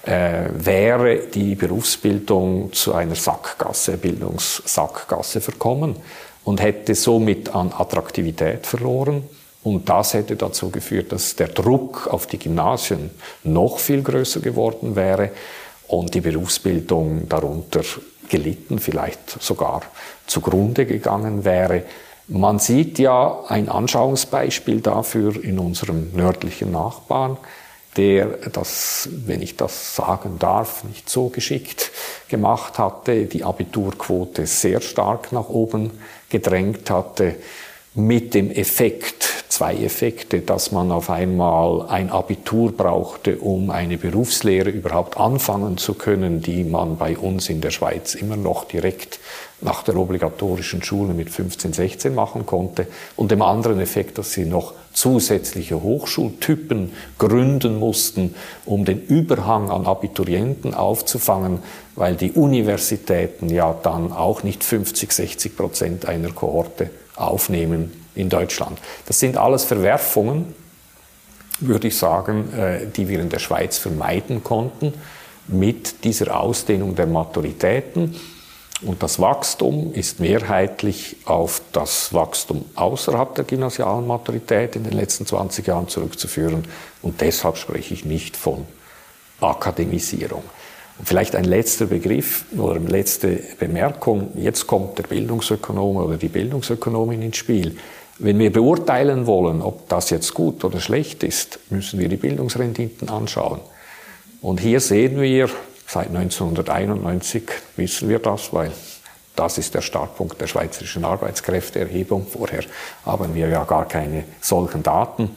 äh, wäre die Berufsbildung zu einer Sackgasse, Bildungssackgasse verkommen und hätte somit an Attraktivität verloren. Und das hätte dazu geführt, dass der Druck auf die Gymnasien noch viel größer geworden wäre und die Berufsbildung darunter gelitten, vielleicht sogar zugrunde gegangen wäre. Man sieht ja ein Anschauungsbeispiel dafür in unserem nördlichen Nachbarn, der das, wenn ich das sagen darf, nicht so geschickt gemacht hatte, die Abiturquote sehr stark nach oben gedrängt hatte, mit dem Effekt, zwei Effekte, dass man auf einmal ein Abitur brauchte, um eine Berufslehre überhaupt anfangen zu können, die man bei uns in der Schweiz immer noch direkt nach der obligatorischen Schule mit 15, 16 machen konnte. Und dem anderen Effekt, dass sie noch zusätzliche Hochschultypen gründen mussten, um den Überhang an Abiturienten aufzufangen, weil die Universitäten ja dann auch nicht 50, 60 Prozent einer Kohorte aufnehmen in Deutschland. Das sind alles Verwerfungen, würde ich sagen, äh, die wir in der Schweiz vermeiden konnten mit dieser Ausdehnung der Maturitäten. Und das Wachstum ist mehrheitlich auf das Wachstum außerhalb der gymnasialen Maturität in den letzten 20 Jahren zurückzuführen. Und deshalb spreche ich nicht von Akademisierung. Vielleicht ein letzter Begriff oder eine letzte Bemerkung. Jetzt kommt der Bildungsökonom oder die Bildungsökonomin ins Spiel. Wenn wir beurteilen wollen, ob das jetzt gut oder schlecht ist, müssen wir die Bildungsrenditen anschauen. Und hier sehen wir, seit 1991 wissen wir das, weil das ist der Startpunkt der schweizerischen Arbeitskräfteerhebung. Vorher haben wir ja gar keine solchen Daten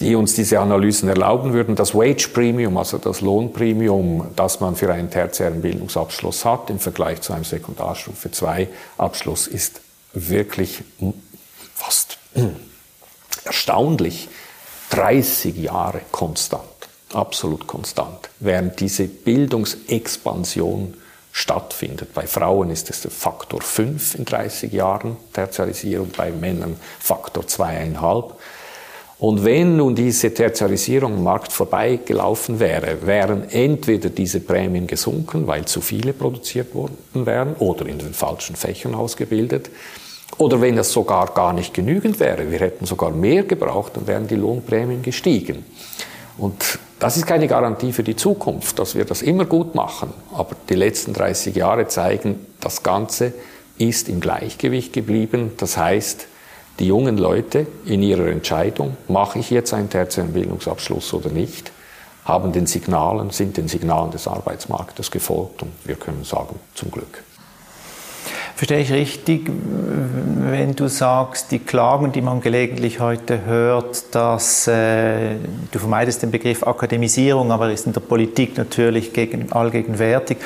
die uns diese Analysen erlauben würden. Das Wage Premium, also das Lohnpremium, das man für einen tertiären Bildungsabschluss hat im Vergleich zu einem Sekundarstufe 2 Abschluss, ist wirklich fast erstaunlich 30 Jahre konstant, absolut konstant, während diese Bildungsexpansion stattfindet. Bei Frauen ist es der Faktor 5 in 30 Jahren Tertiarisierung, bei Männern Faktor 2,5. Und wenn nun diese Tertiarisierung am Markt vorbeigelaufen wäre, wären entweder diese Prämien gesunken, weil zu viele produziert worden wären oder in den falschen Fächern ausgebildet, oder wenn es sogar gar nicht genügend wäre, wir hätten sogar mehr gebraucht, dann wären die Lohnprämien gestiegen. Und das ist keine Garantie für die Zukunft, dass wir das immer gut machen. Aber die letzten 30 Jahre zeigen, das Ganze ist im Gleichgewicht geblieben. Das heißt, die jungen Leute in ihrer Entscheidung, mache ich jetzt einen tertiären Bildungsabschluss oder nicht, haben den Signalen, sind den Signalen des Arbeitsmarktes gefolgt und wir können sagen, zum Glück. Verstehe ich richtig, wenn du sagst, die Klagen, die man gelegentlich heute hört, dass äh, du vermeidest den Begriff Akademisierung, aber ist in der Politik natürlich gegen, allgegenwärtig.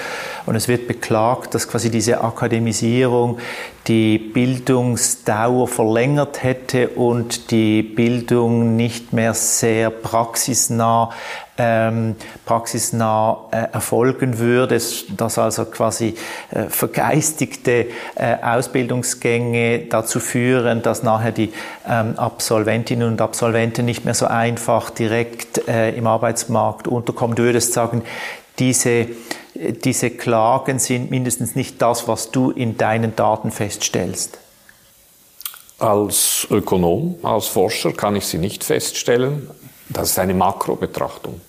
Und es wird beklagt, dass quasi diese Akademisierung die Bildungsdauer verlängert hätte und die Bildung nicht mehr sehr praxisnah ähm, praxisnah äh, erfolgen würde, dass also quasi äh, vergeistigte äh, Ausbildungsgänge dazu führen, dass nachher die ähm, Absolventinnen und Absolventen nicht mehr so einfach direkt äh, im Arbeitsmarkt unterkommen. Du würdest sagen, diese, diese Klagen sind mindestens nicht das, was du in deinen Daten feststellst. Als Ökonom, als Forscher kann ich sie nicht feststellen. Das ist eine Makrobetrachtung.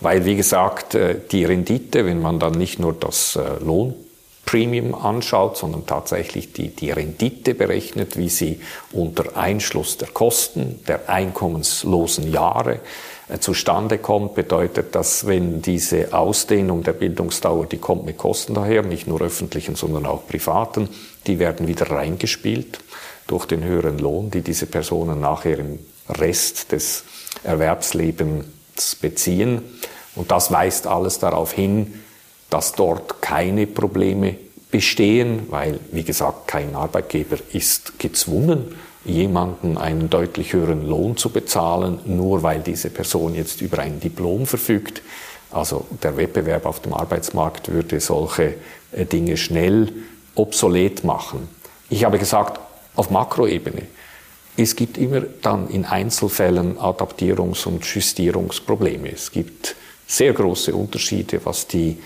Weil, wie gesagt, äh, die Rendite, wenn man dann nicht nur das äh, Lohnpremium anschaut, sondern tatsächlich die, die Rendite berechnet, wie sie unter Einschluss der Kosten, der einkommenslosen Jahre äh, zustande kommt, bedeutet das, wenn diese Ausdehnung der Bildungsdauer, die kommt mit Kosten daher, nicht nur öffentlichen, sondern auch privaten, die werden wieder reingespielt durch den höheren Lohn, die diese Personen nachher im Rest des Erwerbslebens beziehen. Und das weist alles darauf hin, dass dort keine Probleme bestehen, weil, wie gesagt, kein Arbeitgeber ist gezwungen, jemanden einen deutlich höheren Lohn zu bezahlen, nur weil diese Person jetzt über ein Diplom verfügt. Also der Wettbewerb auf dem Arbeitsmarkt würde solche äh, Dinge schnell obsolet machen. Ich habe gesagt, auf Makroebene es gibt immer dann in Einzelfällen Adaptierungs- und Justierungsprobleme. Es gibt sehr große Unterschiede, was die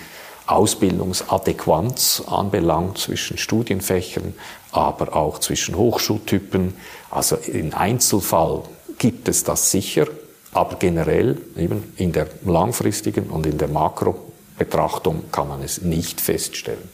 Ausbildungsadäquanz anbelangt zwischen Studienfächern, aber auch zwischen Hochschultypen. Also im Einzelfall gibt es das sicher, aber generell eben in der langfristigen und in der Makrobetrachtung kann man es nicht feststellen.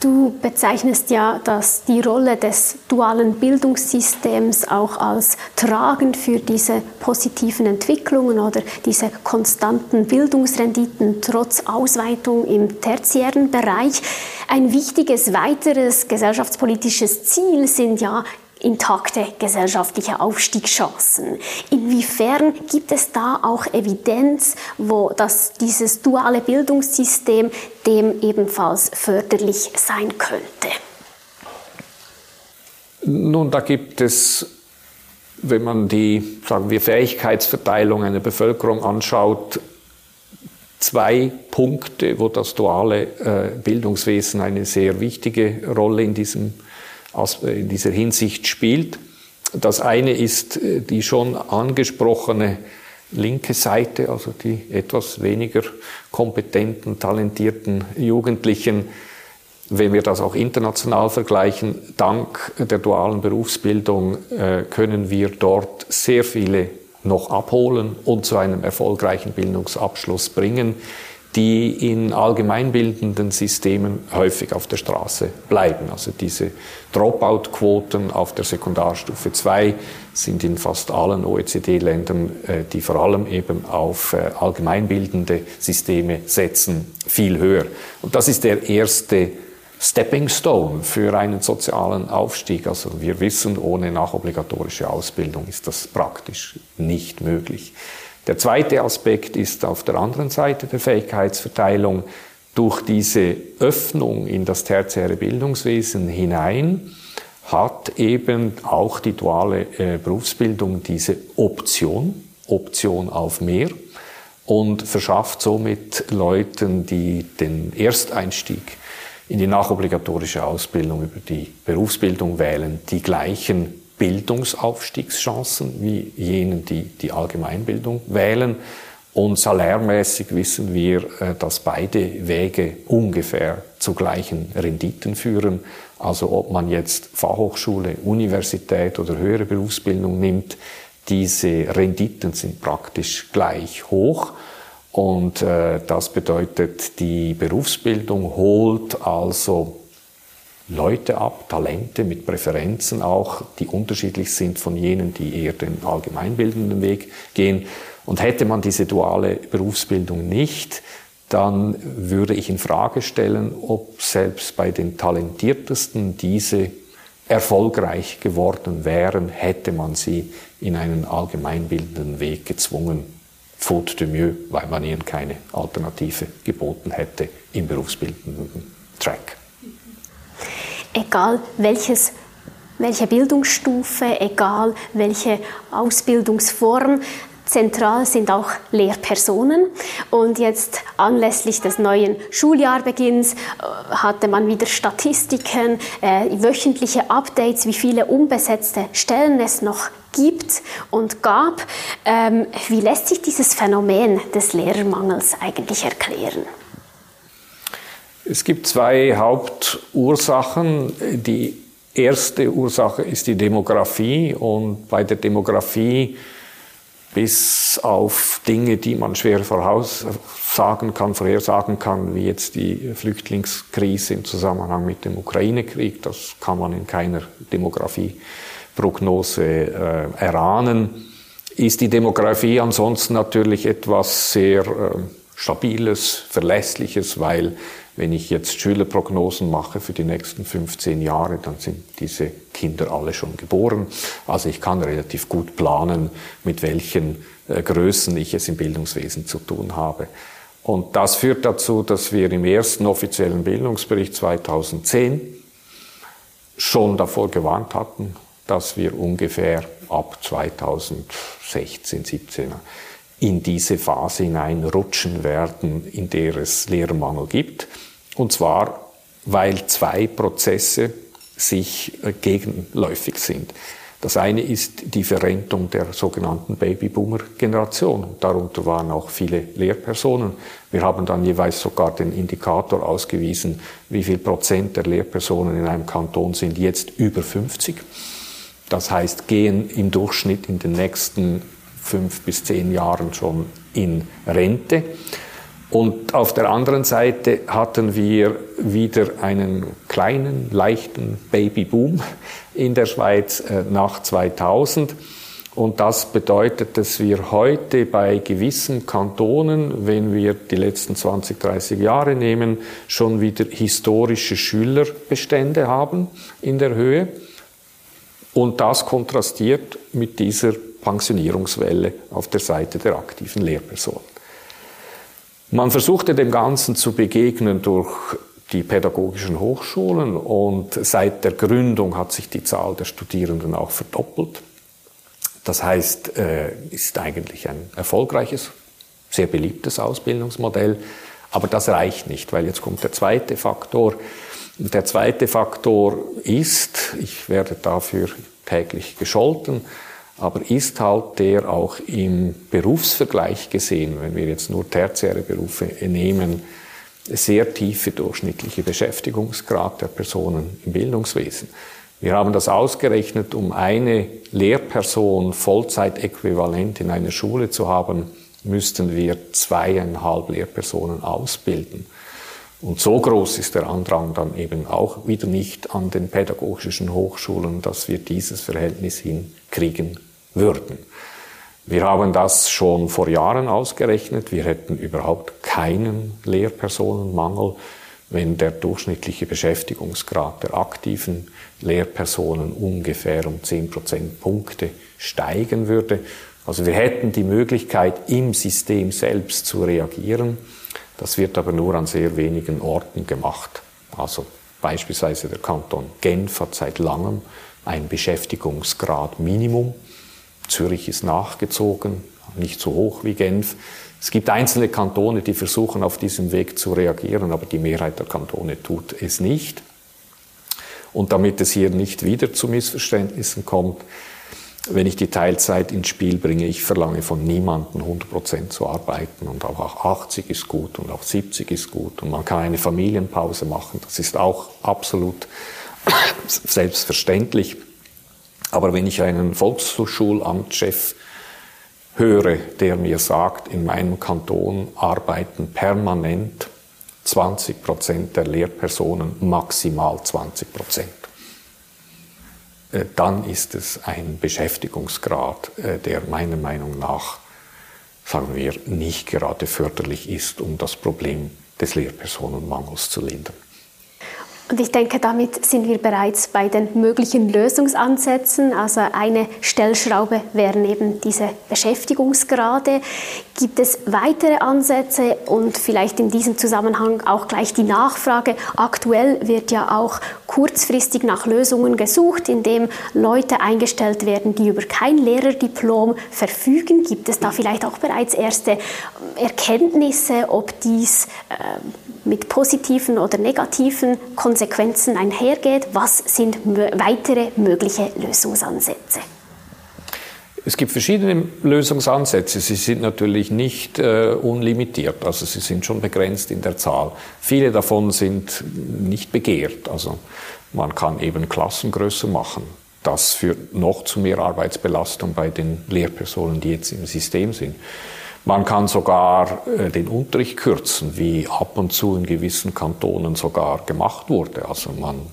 Du bezeichnest ja dass die Rolle des dualen Bildungssystems auch als tragend für diese positiven Entwicklungen oder diese konstanten Bildungsrenditen trotz Ausweitung im tertiären Bereich. Ein wichtiges weiteres gesellschaftspolitisches Ziel sind ja intakte gesellschaftliche Aufstiegschancen. Inwiefern gibt es da auch Evidenz, wo das, dieses duale Bildungssystem dem ebenfalls förderlich sein könnte? Nun, da gibt es, wenn man die, sagen wir, Fähigkeitsverteilung einer Bevölkerung anschaut, zwei Punkte, wo das duale äh, Bildungswesen eine sehr wichtige Rolle in diesem in dieser Hinsicht spielt. Das eine ist äh, die schon angesprochene linke Seite, also die etwas weniger kompetenten, talentierten Jugendlichen. Wenn wir das auch international vergleichen, dank der dualen Berufsbildung äh, können wir dort sehr viele noch abholen und zu einem erfolgreichen Bildungsabschluss bringen, die in allgemeinbildenden Systemen häufig auf der Straße bleiben. Also diese Dropout-Quoten auf der Sekundarstufe 2 sind in fast allen OECD-Ländern, äh, die vor allem eben auf äh, allgemeinbildende Systeme setzen, viel höher. Und das ist der erste Stepping Stone für einen sozialen Aufstieg. Also wir wissen, ohne nachobligatorische Ausbildung ist das praktisch nicht möglich. Der zweite Aspekt ist auf der anderen Seite der Fähigkeitsverteilung. Durch diese Öffnung in das tertiäre Bildungswesen hinein hat eben auch die duale äh, Berufsbildung diese Option, Option auf mehr und verschafft somit Leuten, die den Ersteinstieg in die nachobligatorische Ausbildung über die Berufsbildung wählen, die gleichen Bildungsaufstiegschancen wie jenen, die die Allgemeinbildung wählen. Und salärmäßig wissen wir, äh, dass beide Wege ungefähr zu gleichen Renditen führen. Also ob man jetzt Fachhochschule, Universität oder höhere Berufsbildung nimmt, diese Renditen sind praktisch gleich hoch. Und äh, das bedeutet, die Berufsbildung holt also Leute ab, Talente mit Präferenzen auch, die unterschiedlich sind von jenen, die eher den allgemeinbildenden Weg gehen. Und hätte man diese duale Berufsbildung nicht, dann würde ich in Frage stellen, ob selbst bei den talentiertesten diese erfolgreich geworden wären, hätte man sie in einen allgemeinbildenden Weg gezwungen. Faute de mieux, weil man ihnen keine Alternative geboten hätte im berufsbildenden Track egal welches welche Bildungsstufe, egal welche Ausbildungsform. Zentral sind auch Lehrpersonen. Und jetzt anlässlich des neuen Schuljahrbeginns äh, hatte man wieder Statistiken, äh, wöchentliche Updates, wie viele unbesetzte Stellen es noch gibt und gab. Ähm, wie lässt sich dieses Phänomen des Lehrermangels eigentlich erklären? Es gibt zwei Hauptursachen. Die erste Ursache ist die Demografie und bei der Demografie bis auf Dinge, die man schwer voraussagen kann, vorhersagen kann, wie jetzt die Flüchtlingskrise im Zusammenhang mit dem Ukraine-Krieg, das kann man in keiner Demografieprognose äh, erahnen, ist die Demografie ansonsten natürlich etwas sehr äh, Stabiles, Verlässliches, weil wenn ich jetzt Schülerprognosen mache für die nächsten 15 Jahre, dann sind diese Kinder alle schon geboren. Also ich kann relativ gut planen, mit welchen äh, Größen ich es im Bildungswesen zu tun habe. Und das führt dazu, dass wir im ersten offiziellen Bildungsbericht 2010 schon davor gewarnt hatten, dass wir ungefähr ab 2016, 17 in diese Phase hineinrutschen werden, in der es Lehrermangel gibt. Und zwar, weil zwei Prozesse sich äh, gegenläufig sind. Das eine ist die Verrentung der sogenannten Babyboomer-Generation. Darunter waren auch viele Lehrpersonen. Wir haben dann jeweils sogar den Indikator ausgewiesen, wie viel Prozent der Lehrpersonen in einem Kanton sind jetzt über 50. Das heißt, gehen im Durchschnitt in den nächsten fünf bis zehn Jahren schon in Rente. Und auf der anderen Seite hatten wir wieder einen kleinen, leichten Babyboom in der Schweiz äh, nach 2000. Und das bedeutet, dass wir heute bei gewissen Kantonen, wenn wir die letzten 20, 30 Jahre nehmen, schon wieder historische Schülerbestände haben in der Höhe. Und das kontrastiert mit dieser Pensionierungswelle auf der Seite der aktiven Lehrpersonen. Man versuchte dem Ganzen zu begegnen durch die pädagogischen Hochschulen und seit der Gründung hat sich die Zahl der Studierenden auch verdoppelt. Das heißt, äh, ist eigentlich ein erfolgreiches, sehr beliebtes Ausbildungsmodell, aber das reicht nicht, weil jetzt kommt der zweite Faktor. Der zweite Faktor ist, ich werde dafür täglich gescholten, aber ist halt der auch im Berufsvergleich gesehen, wenn wir jetzt nur tertiäre Berufe nehmen, sehr tiefe durchschnittliche Beschäftigungsgrad der Personen im Bildungswesen. Wir haben das ausgerechnet, um eine Lehrperson Vollzeitäquivalent in einer Schule zu haben, müssten wir zweieinhalb Lehrpersonen ausbilden. Und so groß ist der Andrang dann eben auch wieder nicht an den pädagogischen Hochschulen, dass wir dieses Verhältnis hinkriegen würden. Wir haben das schon vor Jahren ausgerechnet. Wir hätten überhaupt keinen Lehrpersonenmangel, wenn der durchschnittliche Beschäftigungsgrad der aktiven Lehrpersonen ungefähr um 10 Prozentpunkte steigen würde. Also wir hätten die Möglichkeit, im System selbst zu reagieren. Das wird aber nur an sehr wenigen Orten gemacht. Also beispielsweise der Kanton Genf hat seit langem ein Beschäftigungsgrad Minimum. Zürich ist nachgezogen, nicht so hoch wie Genf. Es gibt einzelne Kantone, die versuchen auf diesem Weg zu reagieren, aber die Mehrheit der Kantone tut es nicht. Und damit es hier nicht wieder zu Missverständnissen kommt, wenn ich die Teilzeit ins Spiel bringe, ich verlange von niemandem 100% zu arbeiten und auch 80 ist gut und auch 70 ist gut und man kann eine Familienpause machen, das ist auch absolut selbstverständlich. Aber wenn ich einen Volksschulamtschef höre, der mir sagt, in meinem Kanton arbeiten permanent 20 Prozent der Lehrpersonen, maximal 20 Prozent, äh, dann ist es ein Beschäftigungsgrad, äh, der meiner Meinung nach, sagen wir, nicht gerade förderlich ist, um das Problem des Lehrpersonenmangels zu lindern. Und ich denke, damit sind wir bereits bei den möglichen Lösungsansätzen. Also eine Stellschraube wären eben diese Beschäftigungsgrade. Gibt es weitere Ansätze und vielleicht in diesem Zusammenhang auch gleich die Nachfrage? Aktuell wird ja auch kurzfristig nach Lösungen gesucht, indem Leute eingestellt werden, die über kein Lehrerdiplom verfügen. Gibt es da vielleicht auch bereits erste Erkenntnisse, ob dies äh, mit positiven oder negativen Konsequenzen einhergeht? Was sind weitere mögliche Lösungsansätze? Es gibt verschiedene Lösungsansätze. Sie sind natürlich nicht äh, unlimitiert, also sie sind schon begrenzt in der Zahl. Viele davon sind nicht begehrt. Also man kann eben Klassen größer machen. Das führt noch zu mehr Arbeitsbelastung bei den Lehrpersonen, die jetzt im System sind. Man kann sogar äh, den Unterricht kürzen, wie ab und zu in gewissen Kantonen sogar gemacht wurde. Also man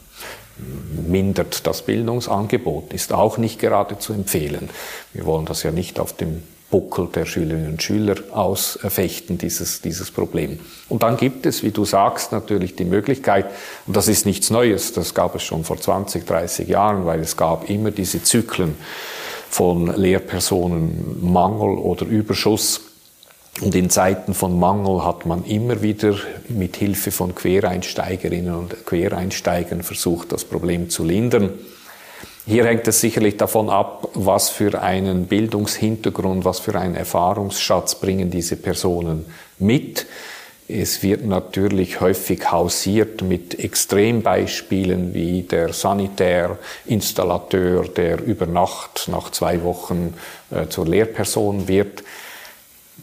mindert das Bildungsangebot, ist auch nicht gerade zu empfehlen. Wir wollen das ja nicht auf dem Buckel der Schülerinnen und Schüler ausfechten, dieses, dieses Problem. Und dann gibt es, wie du sagst, natürlich die Möglichkeit, und das ist nichts Neues, das gab es schon vor 20, 30 Jahren, weil es gab immer diese Zyklen von Lehrpersonenmangel oder Überschuss und in Zeiten von Mangel hat man immer wieder mit Hilfe von Quereinsteigerinnen und Quereinsteigern versucht, das Problem zu lindern. Hier hängt es sicherlich davon ab, was für einen Bildungshintergrund, was für einen Erfahrungsschatz bringen diese Personen mit. Es wird natürlich häufig hausiert mit Extrembeispielen wie der Sanitärinstallateur, der über Nacht nach zwei Wochen äh, zur Lehrperson wird.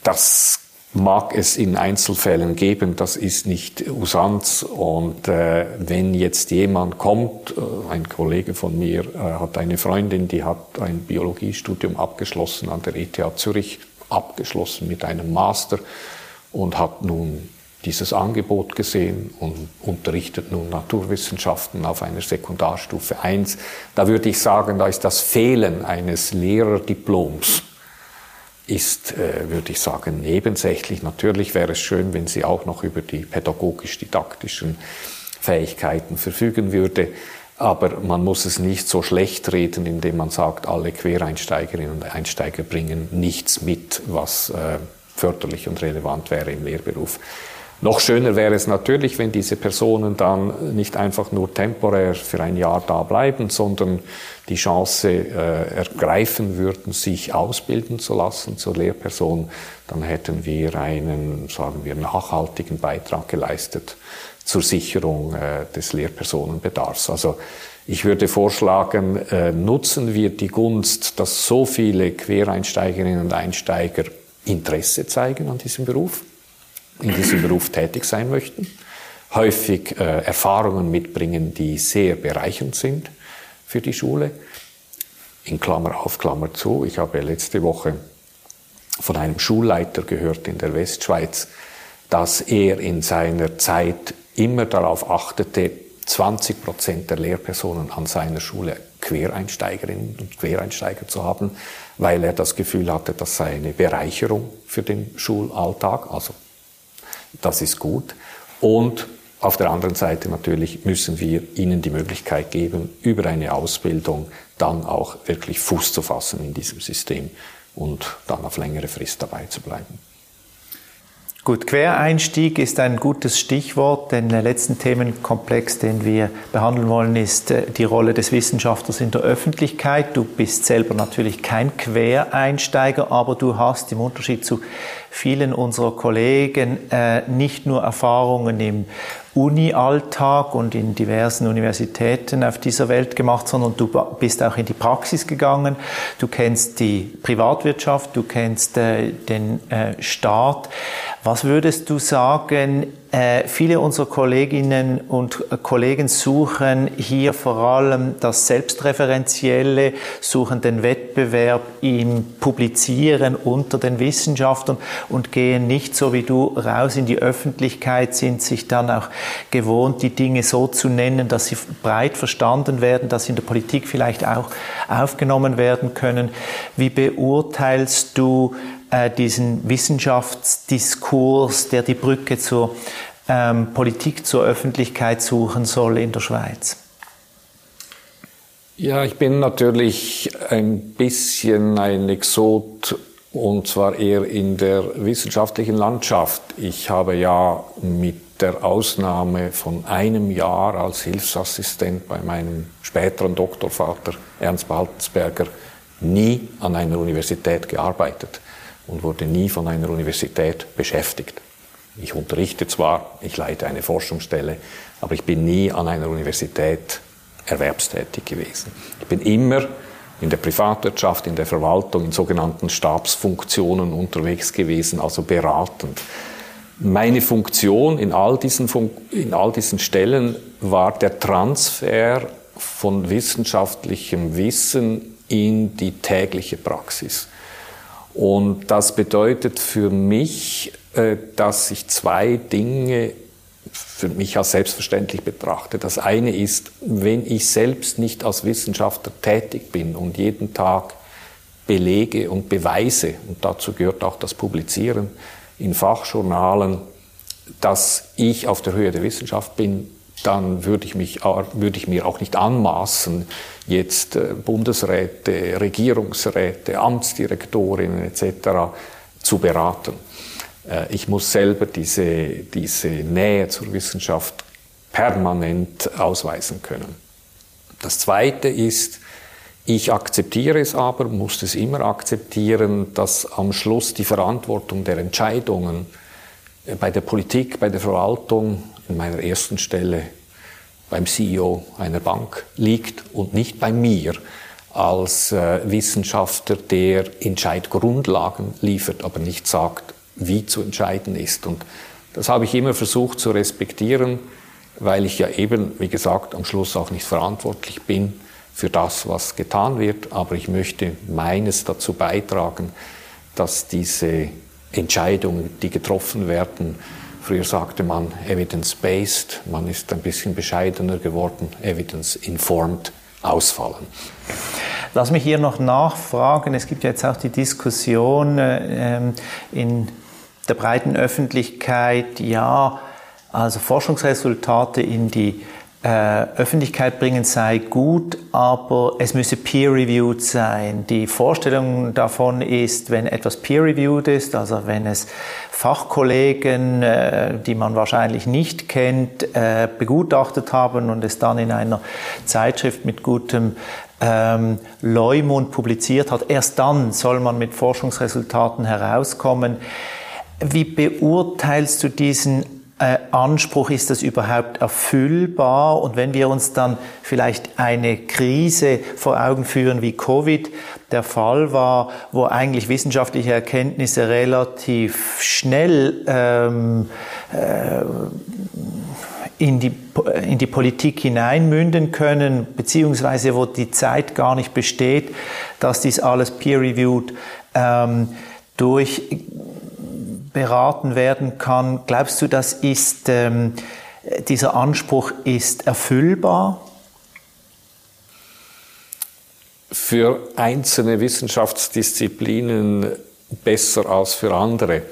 Das mag es in Einzelfällen geben, das ist nicht Usanz. Und äh, wenn jetzt jemand kommt, äh, ein Kollege von mir äh, hat eine Freundin, die hat ein Biologiestudium abgeschlossen an der ETH Zürich, abgeschlossen mit einem Master und hat nun dieses Angebot gesehen und unterrichtet nun Naturwissenschaften auf einer Sekundarstufe 1. Da würde ich sagen, da ist das Fehlen eines Lehrerdiploms ist, äh, würde ich sagen, nebensächlich. Natürlich wäre es schön, wenn sie auch noch über die pädagogisch-didaktischen Fähigkeiten verfügen würde. Aber man muss es nicht so schlecht reden, indem man sagt, alle Quereinsteigerinnen und Einsteiger bringen nichts mit, was äh, förderlich und relevant wäre im Lehrberuf. Noch schöner wäre es natürlich, wenn diese Personen dann nicht einfach nur temporär für ein Jahr da bleiben, sondern die Chance äh, ergreifen würden, sich ausbilden zu lassen zur Lehrperson. Dann hätten wir einen, sagen wir, nachhaltigen Beitrag geleistet zur Sicherung äh, des Lehrpersonenbedarfs. Also ich würde vorschlagen, äh, nutzen wir die Gunst, dass so viele Quereinsteigerinnen und Einsteiger Interesse zeigen an diesem Beruf in diesem Beruf tätig sein möchten, häufig äh, Erfahrungen mitbringen, die sehr bereichernd sind, für die Schule. In Klammer auf, Klammer zu. Ich habe letzte Woche von einem Schulleiter gehört in der Westschweiz, dass er in seiner Zeit immer darauf achtete, 20 Prozent der Lehrpersonen an seiner Schule Quereinsteigerinnen und Quereinsteiger zu haben, weil er das Gefühl hatte, das sei eine Bereicherung für den Schulalltag. Also das ist gut. Und auf der anderen Seite natürlich müssen wir ihnen die Möglichkeit geben, über eine Ausbildung dann auch wirklich Fuß zu fassen in diesem System und dann auf längere Frist dabei zu bleiben. Gut, Quereinstieg ist ein gutes Stichwort, denn der letzten Themenkomplex, den wir behandeln wollen, ist äh, die Rolle des Wissenschaftlers in der Öffentlichkeit. Du bist selber natürlich kein Quereinsteiger, aber du hast im Unterschied zu vielen unserer Kollegen äh, nicht nur Erfahrungen im Uni-Alltag und in diversen Universitäten auf dieser Welt gemacht, sondern du bist auch in die Praxis gegangen. Du kennst die Privatwirtschaft, du kennst äh, den äh, Staat. Was würdest du sagen, äh, viele unserer Kolleginnen und Kollegen suchen hier vor allem das Selbstreferenzielle, suchen den Wettbewerb im Publizieren unter den Wissenschaftlern und gehen nicht so wie du raus in die Öffentlichkeit, sind sich dann auch gewohnt, die Dinge so zu nennen, dass sie breit verstanden werden, dass sie in der Politik vielleicht auch aufgenommen werden können. Wie beurteilst du diesen Wissenschaftsdiskurs, der die Brücke zur ähm, Politik, zur Öffentlichkeit suchen soll in der Schweiz? Ja, ich bin natürlich ein bisschen ein Exot und zwar eher in der wissenschaftlichen Landschaft. Ich habe ja mit der Ausnahme von einem Jahr als Hilfsassistent bei meinem späteren Doktorvater Ernst Baltensberger nie an einer Universität gearbeitet und wurde nie von einer Universität beschäftigt. Ich unterrichte zwar, ich leite eine Forschungsstelle, aber ich bin nie an einer Universität erwerbstätig gewesen. Ich bin immer in der Privatwirtschaft, in der Verwaltung, in sogenannten Stabsfunktionen unterwegs gewesen, also beratend. Meine Funktion in all diesen, Fun in all diesen Stellen war der Transfer von wissenschaftlichem Wissen in die tägliche Praxis. Und das bedeutet für mich, äh, dass ich zwei Dinge für mich als selbstverständlich betrachte. Das eine ist, wenn ich selbst nicht als Wissenschaftler tätig bin und jeden Tag belege und beweise, und dazu gehört auch das Publizieren in Fachjournalen, dass ich auf der Höhe der Wissenschaft bin, dann würde ich, mich, würde ich mir auch nicht anmaßen, jetzt äh, Bundesräte, Regierungsräte, Amtsdirektorinnen etc. zu beraten. Äh, ich muss selber diese, diese Nähe zur Wissenschaft permanent ausweisen können. Das Zweite ist, ich akzeptiere es aber, muss es immer akzeptieren, dass am Schluss die Verantwortung der Entscheidungen äh, bei der Politik, bei der Verwaltung, in meiner ersten Stelle beim CEO einer Bank liegt und nicht bei mir als äh, Wissenschaftler, der Entscheidgrundlagen liefert, aber nicht sagt, wie zu entscheiden ist. Und das habe ich immer versucht zu respektieren, weil ich ja eben, wie gesagt, am Schluss auch nicht verantwortlich bin für das, was getan wird, aber ich möchte meines dazu beitragen, dass diese Entscheidungen, die getroffen werden, Früher sagte man evidence-based, man ist ein bisschen bescheidener geworden, evidence-informed ausfallen. Lass mich hier noch nachfragen. Es gibt jetzt auch die Diskussion äh, in der breiten Öffentlichkeit, ja, also Forschungsresultate in die äh, Öffentlichkeit bringen sei gut, aber es müsse peer-reviewed sein. Die Vorstellung davon ist, wenn etwas peer-reviewed ist, also wenn es Fachkollegen, äh, die man wahrscheinlich nicht kennt, äh, begutachtet haben und es dann in einer Zeitschrift mit gutem ähm, Leumund publiziert hat, erst dann soll man mit Forschungsresultaten herauskommen. Wie beurteilst du diesen äh, Anspruch, ist das überhaupt erfüllbar? Und wenn wir uns dann vielleicht eine Krise vor Augen führen, wie Covid der Fall war, wo eigentlich wissenschaftliche Erkenntnisse relativ schnell ähm, äh, in die, in die Politik hineinmünden können, beziehungsweise wo die Zeit gar nicht besteht, dass dies alles peer-reviewed ähm, durch beraten werden kann. Glaubst du, das ist, ähm, dieser Anspruch ist erfüllbar? Für einzelne Wissenschaftsdisziplinen besser als für andere.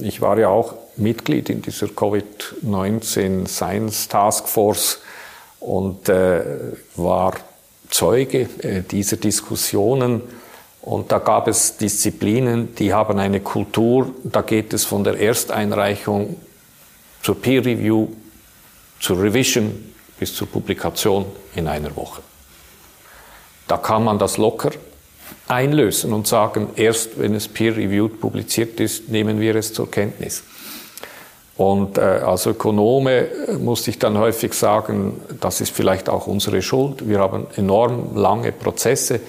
Ich war ja auch Mitglied in dieser Covid-19 Science Task Force und äh, war Zeuge äh, dieser Diskussionen. Und da gab es Disziplinen, die haben eine Kultur, da geht es von der Ersteinreichung zur Peer Review, zur Revision bis zur Publikation in einer Woche. Da kann man das locker einlösen und sagen, erst wenn es peer-reviewed publiziert ist, nehmen wir es zur Kenntnis. Und äh, als Ökonome musste ich dann häufig sagen, das ist vielleicht auch unsere Schuld. Wir haben enorm lange Prozesse.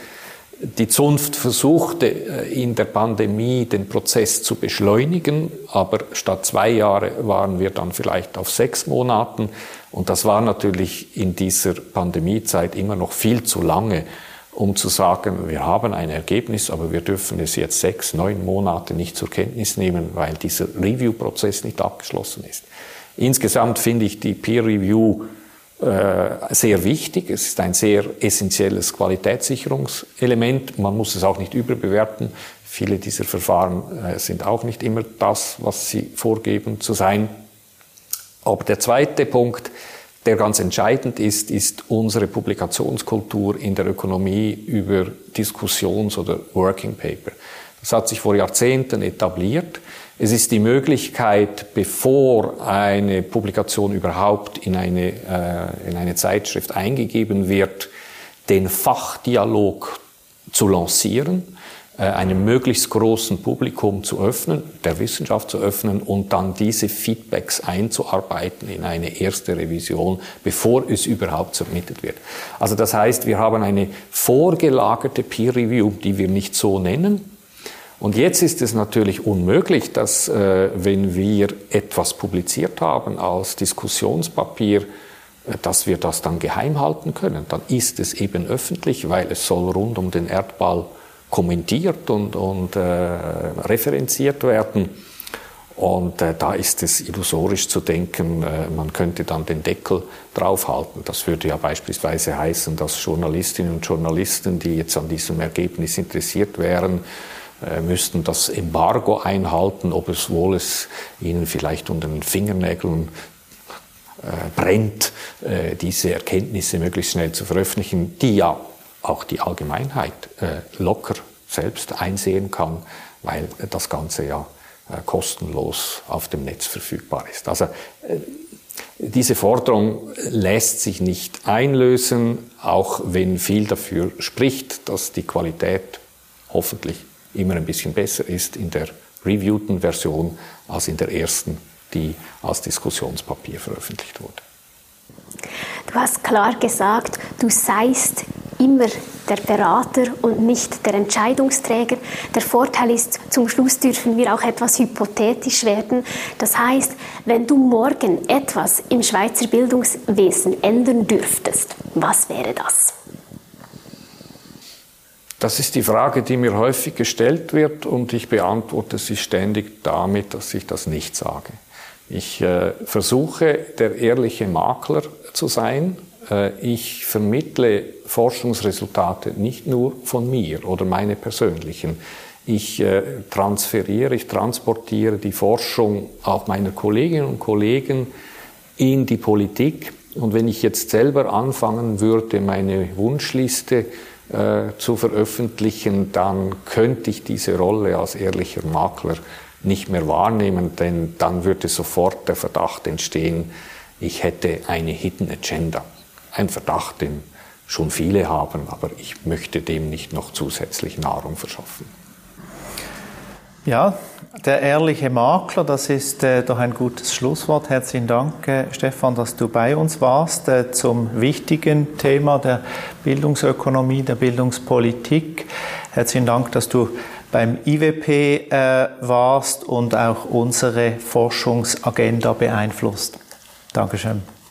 Die Zunft versuchte äh, in der Pandemie den Prozess zu beschleunigen, aber statt zwei Jahre waren wir dann vielleicht auf sechs Monaten. Und das war natürlich in dieser Pandemiezeit immer noch viel zu lange um zu sagen, wir haben ein Ergebnis, aber wir dürfen es jetzt sechs, neun Monate nicht zur Kenntnis nehmen, weil dieser Review-Prozess nicht abgeschlossen ist. Insgesamt finde ich die Peer Review sehr wichtig. Es ist ein sehr essentielles Qualitätssicherungselement. Man muss es auch nicht überbewerten. Viele dieser Verfahren äh, sind auch nicht immer das, was sie vorgeben zu sein. Aber der zweite Punkt, der ganz entscheidend ist, ist unsere Publikationskultur in der Ökonomie über Diskussions- oder Working Paper. Das hat sich vor Jahrzehnten etabliert. Es ist die Möglichkeit, bevor eine Publikation überhaupt in eine, äh, in eine Zeitschrift eingegeben wird, den Fachdialog zu lancieren äh, einem möglichst großen Publikum zu öffnen, der Wissenschaft zu öffnen und dann diese Feedbacks einzuarbeiten in eine erste Revision, bevor es überhaupt submitted wird. Also das heißt, wir haben eine vorgelagerte Peer Review, die wir nicht so nennen. Und jetzt ist es natürlich unmöglich, dass äh, wenn wir etwas publiziert haben als Diskussionspapier, äh, dass wir das dann geheim halten können. Dann ist es eben öffentlich, weil es soll rund um den Erdball kommentiert und, und äh, referenziert werden. Und äh, da ist es illusorisch zu denken, äh, man könnte dann den Deckel draufhalten. Das würde ja beispielsweise heißen, dass Journalistinnen und Journalisten, die jetzt an diesem Ergebnis interessiert wären, müssten das Embargo einhalten, ob es wohl es ihnen vielleicht unter den Fingernägeln äh, brennt, äh, diese Erkenntnisse möglichst schnell zu veröffentlichen, die ja auch die Allgemeinheit äh, locker selbst einsehen kann, weil das Ganze ja äh, kostenlos auf dem Netz verfügbar ist. Also äh, diese Forderung lässt sich nicht einlösen, auch wenn viel dafür spricht, dass die Qualität hoffentlich immer ein bisschen besser ist in der reviewten Version als in der ersten, die als Diskussionspapier veröffentlicht wurde. Du hast klar gesagt, du seist immer der Berater und nicht der Entscheidungsträger. Der Vorteil ist, zum Schluss dürfen wir auch etwas hypothetisch werden. Das heißt, wenn du morgen etwas im Schweizer Bildungswesen ändern dürftest, was wäre das? Das ist die Frage, die mir häufig gestellt wird und ich beantworte sie ständig damit, dass ich das nicht sage. Ich äh, versuche, der ehrliche Makler zu sein äh, ich vermittle Forschungsresultate nicht nur von mir oder meine persönlichen. Ich äh, transferiere, ich transportiere die Forschung auch meiner Kolleginnen und Kollegen in die Politik. Und wenn ich jetzt selber anfangen würde, meine Wunschliste äh, zu veröffentlichen, dann könnte ich diese Rolle als ehrlicher Makler nicht mehr wahrnehmen, denn dann würde sofort der Verdacht entstehen, ich hätte eine Hidden Agenda ein Verdacht, den schon viele haben, aber ich möchte dem nicht noch zusätzlich Nahrung verschaffen. Ja, der ehrliche Makler, das ist äh, doch ein gutes Schlusswort. Herzlichen Dank, äh, Stefan, dass du bei uns warst äh, zum wichtigen Thema der Bildungsökonomie, der Bildungspolitik. Herzlichen Dank, dass du beim IWP äh, warst und auch unsere Forschungsagenda beeinflusst. Dankeschön.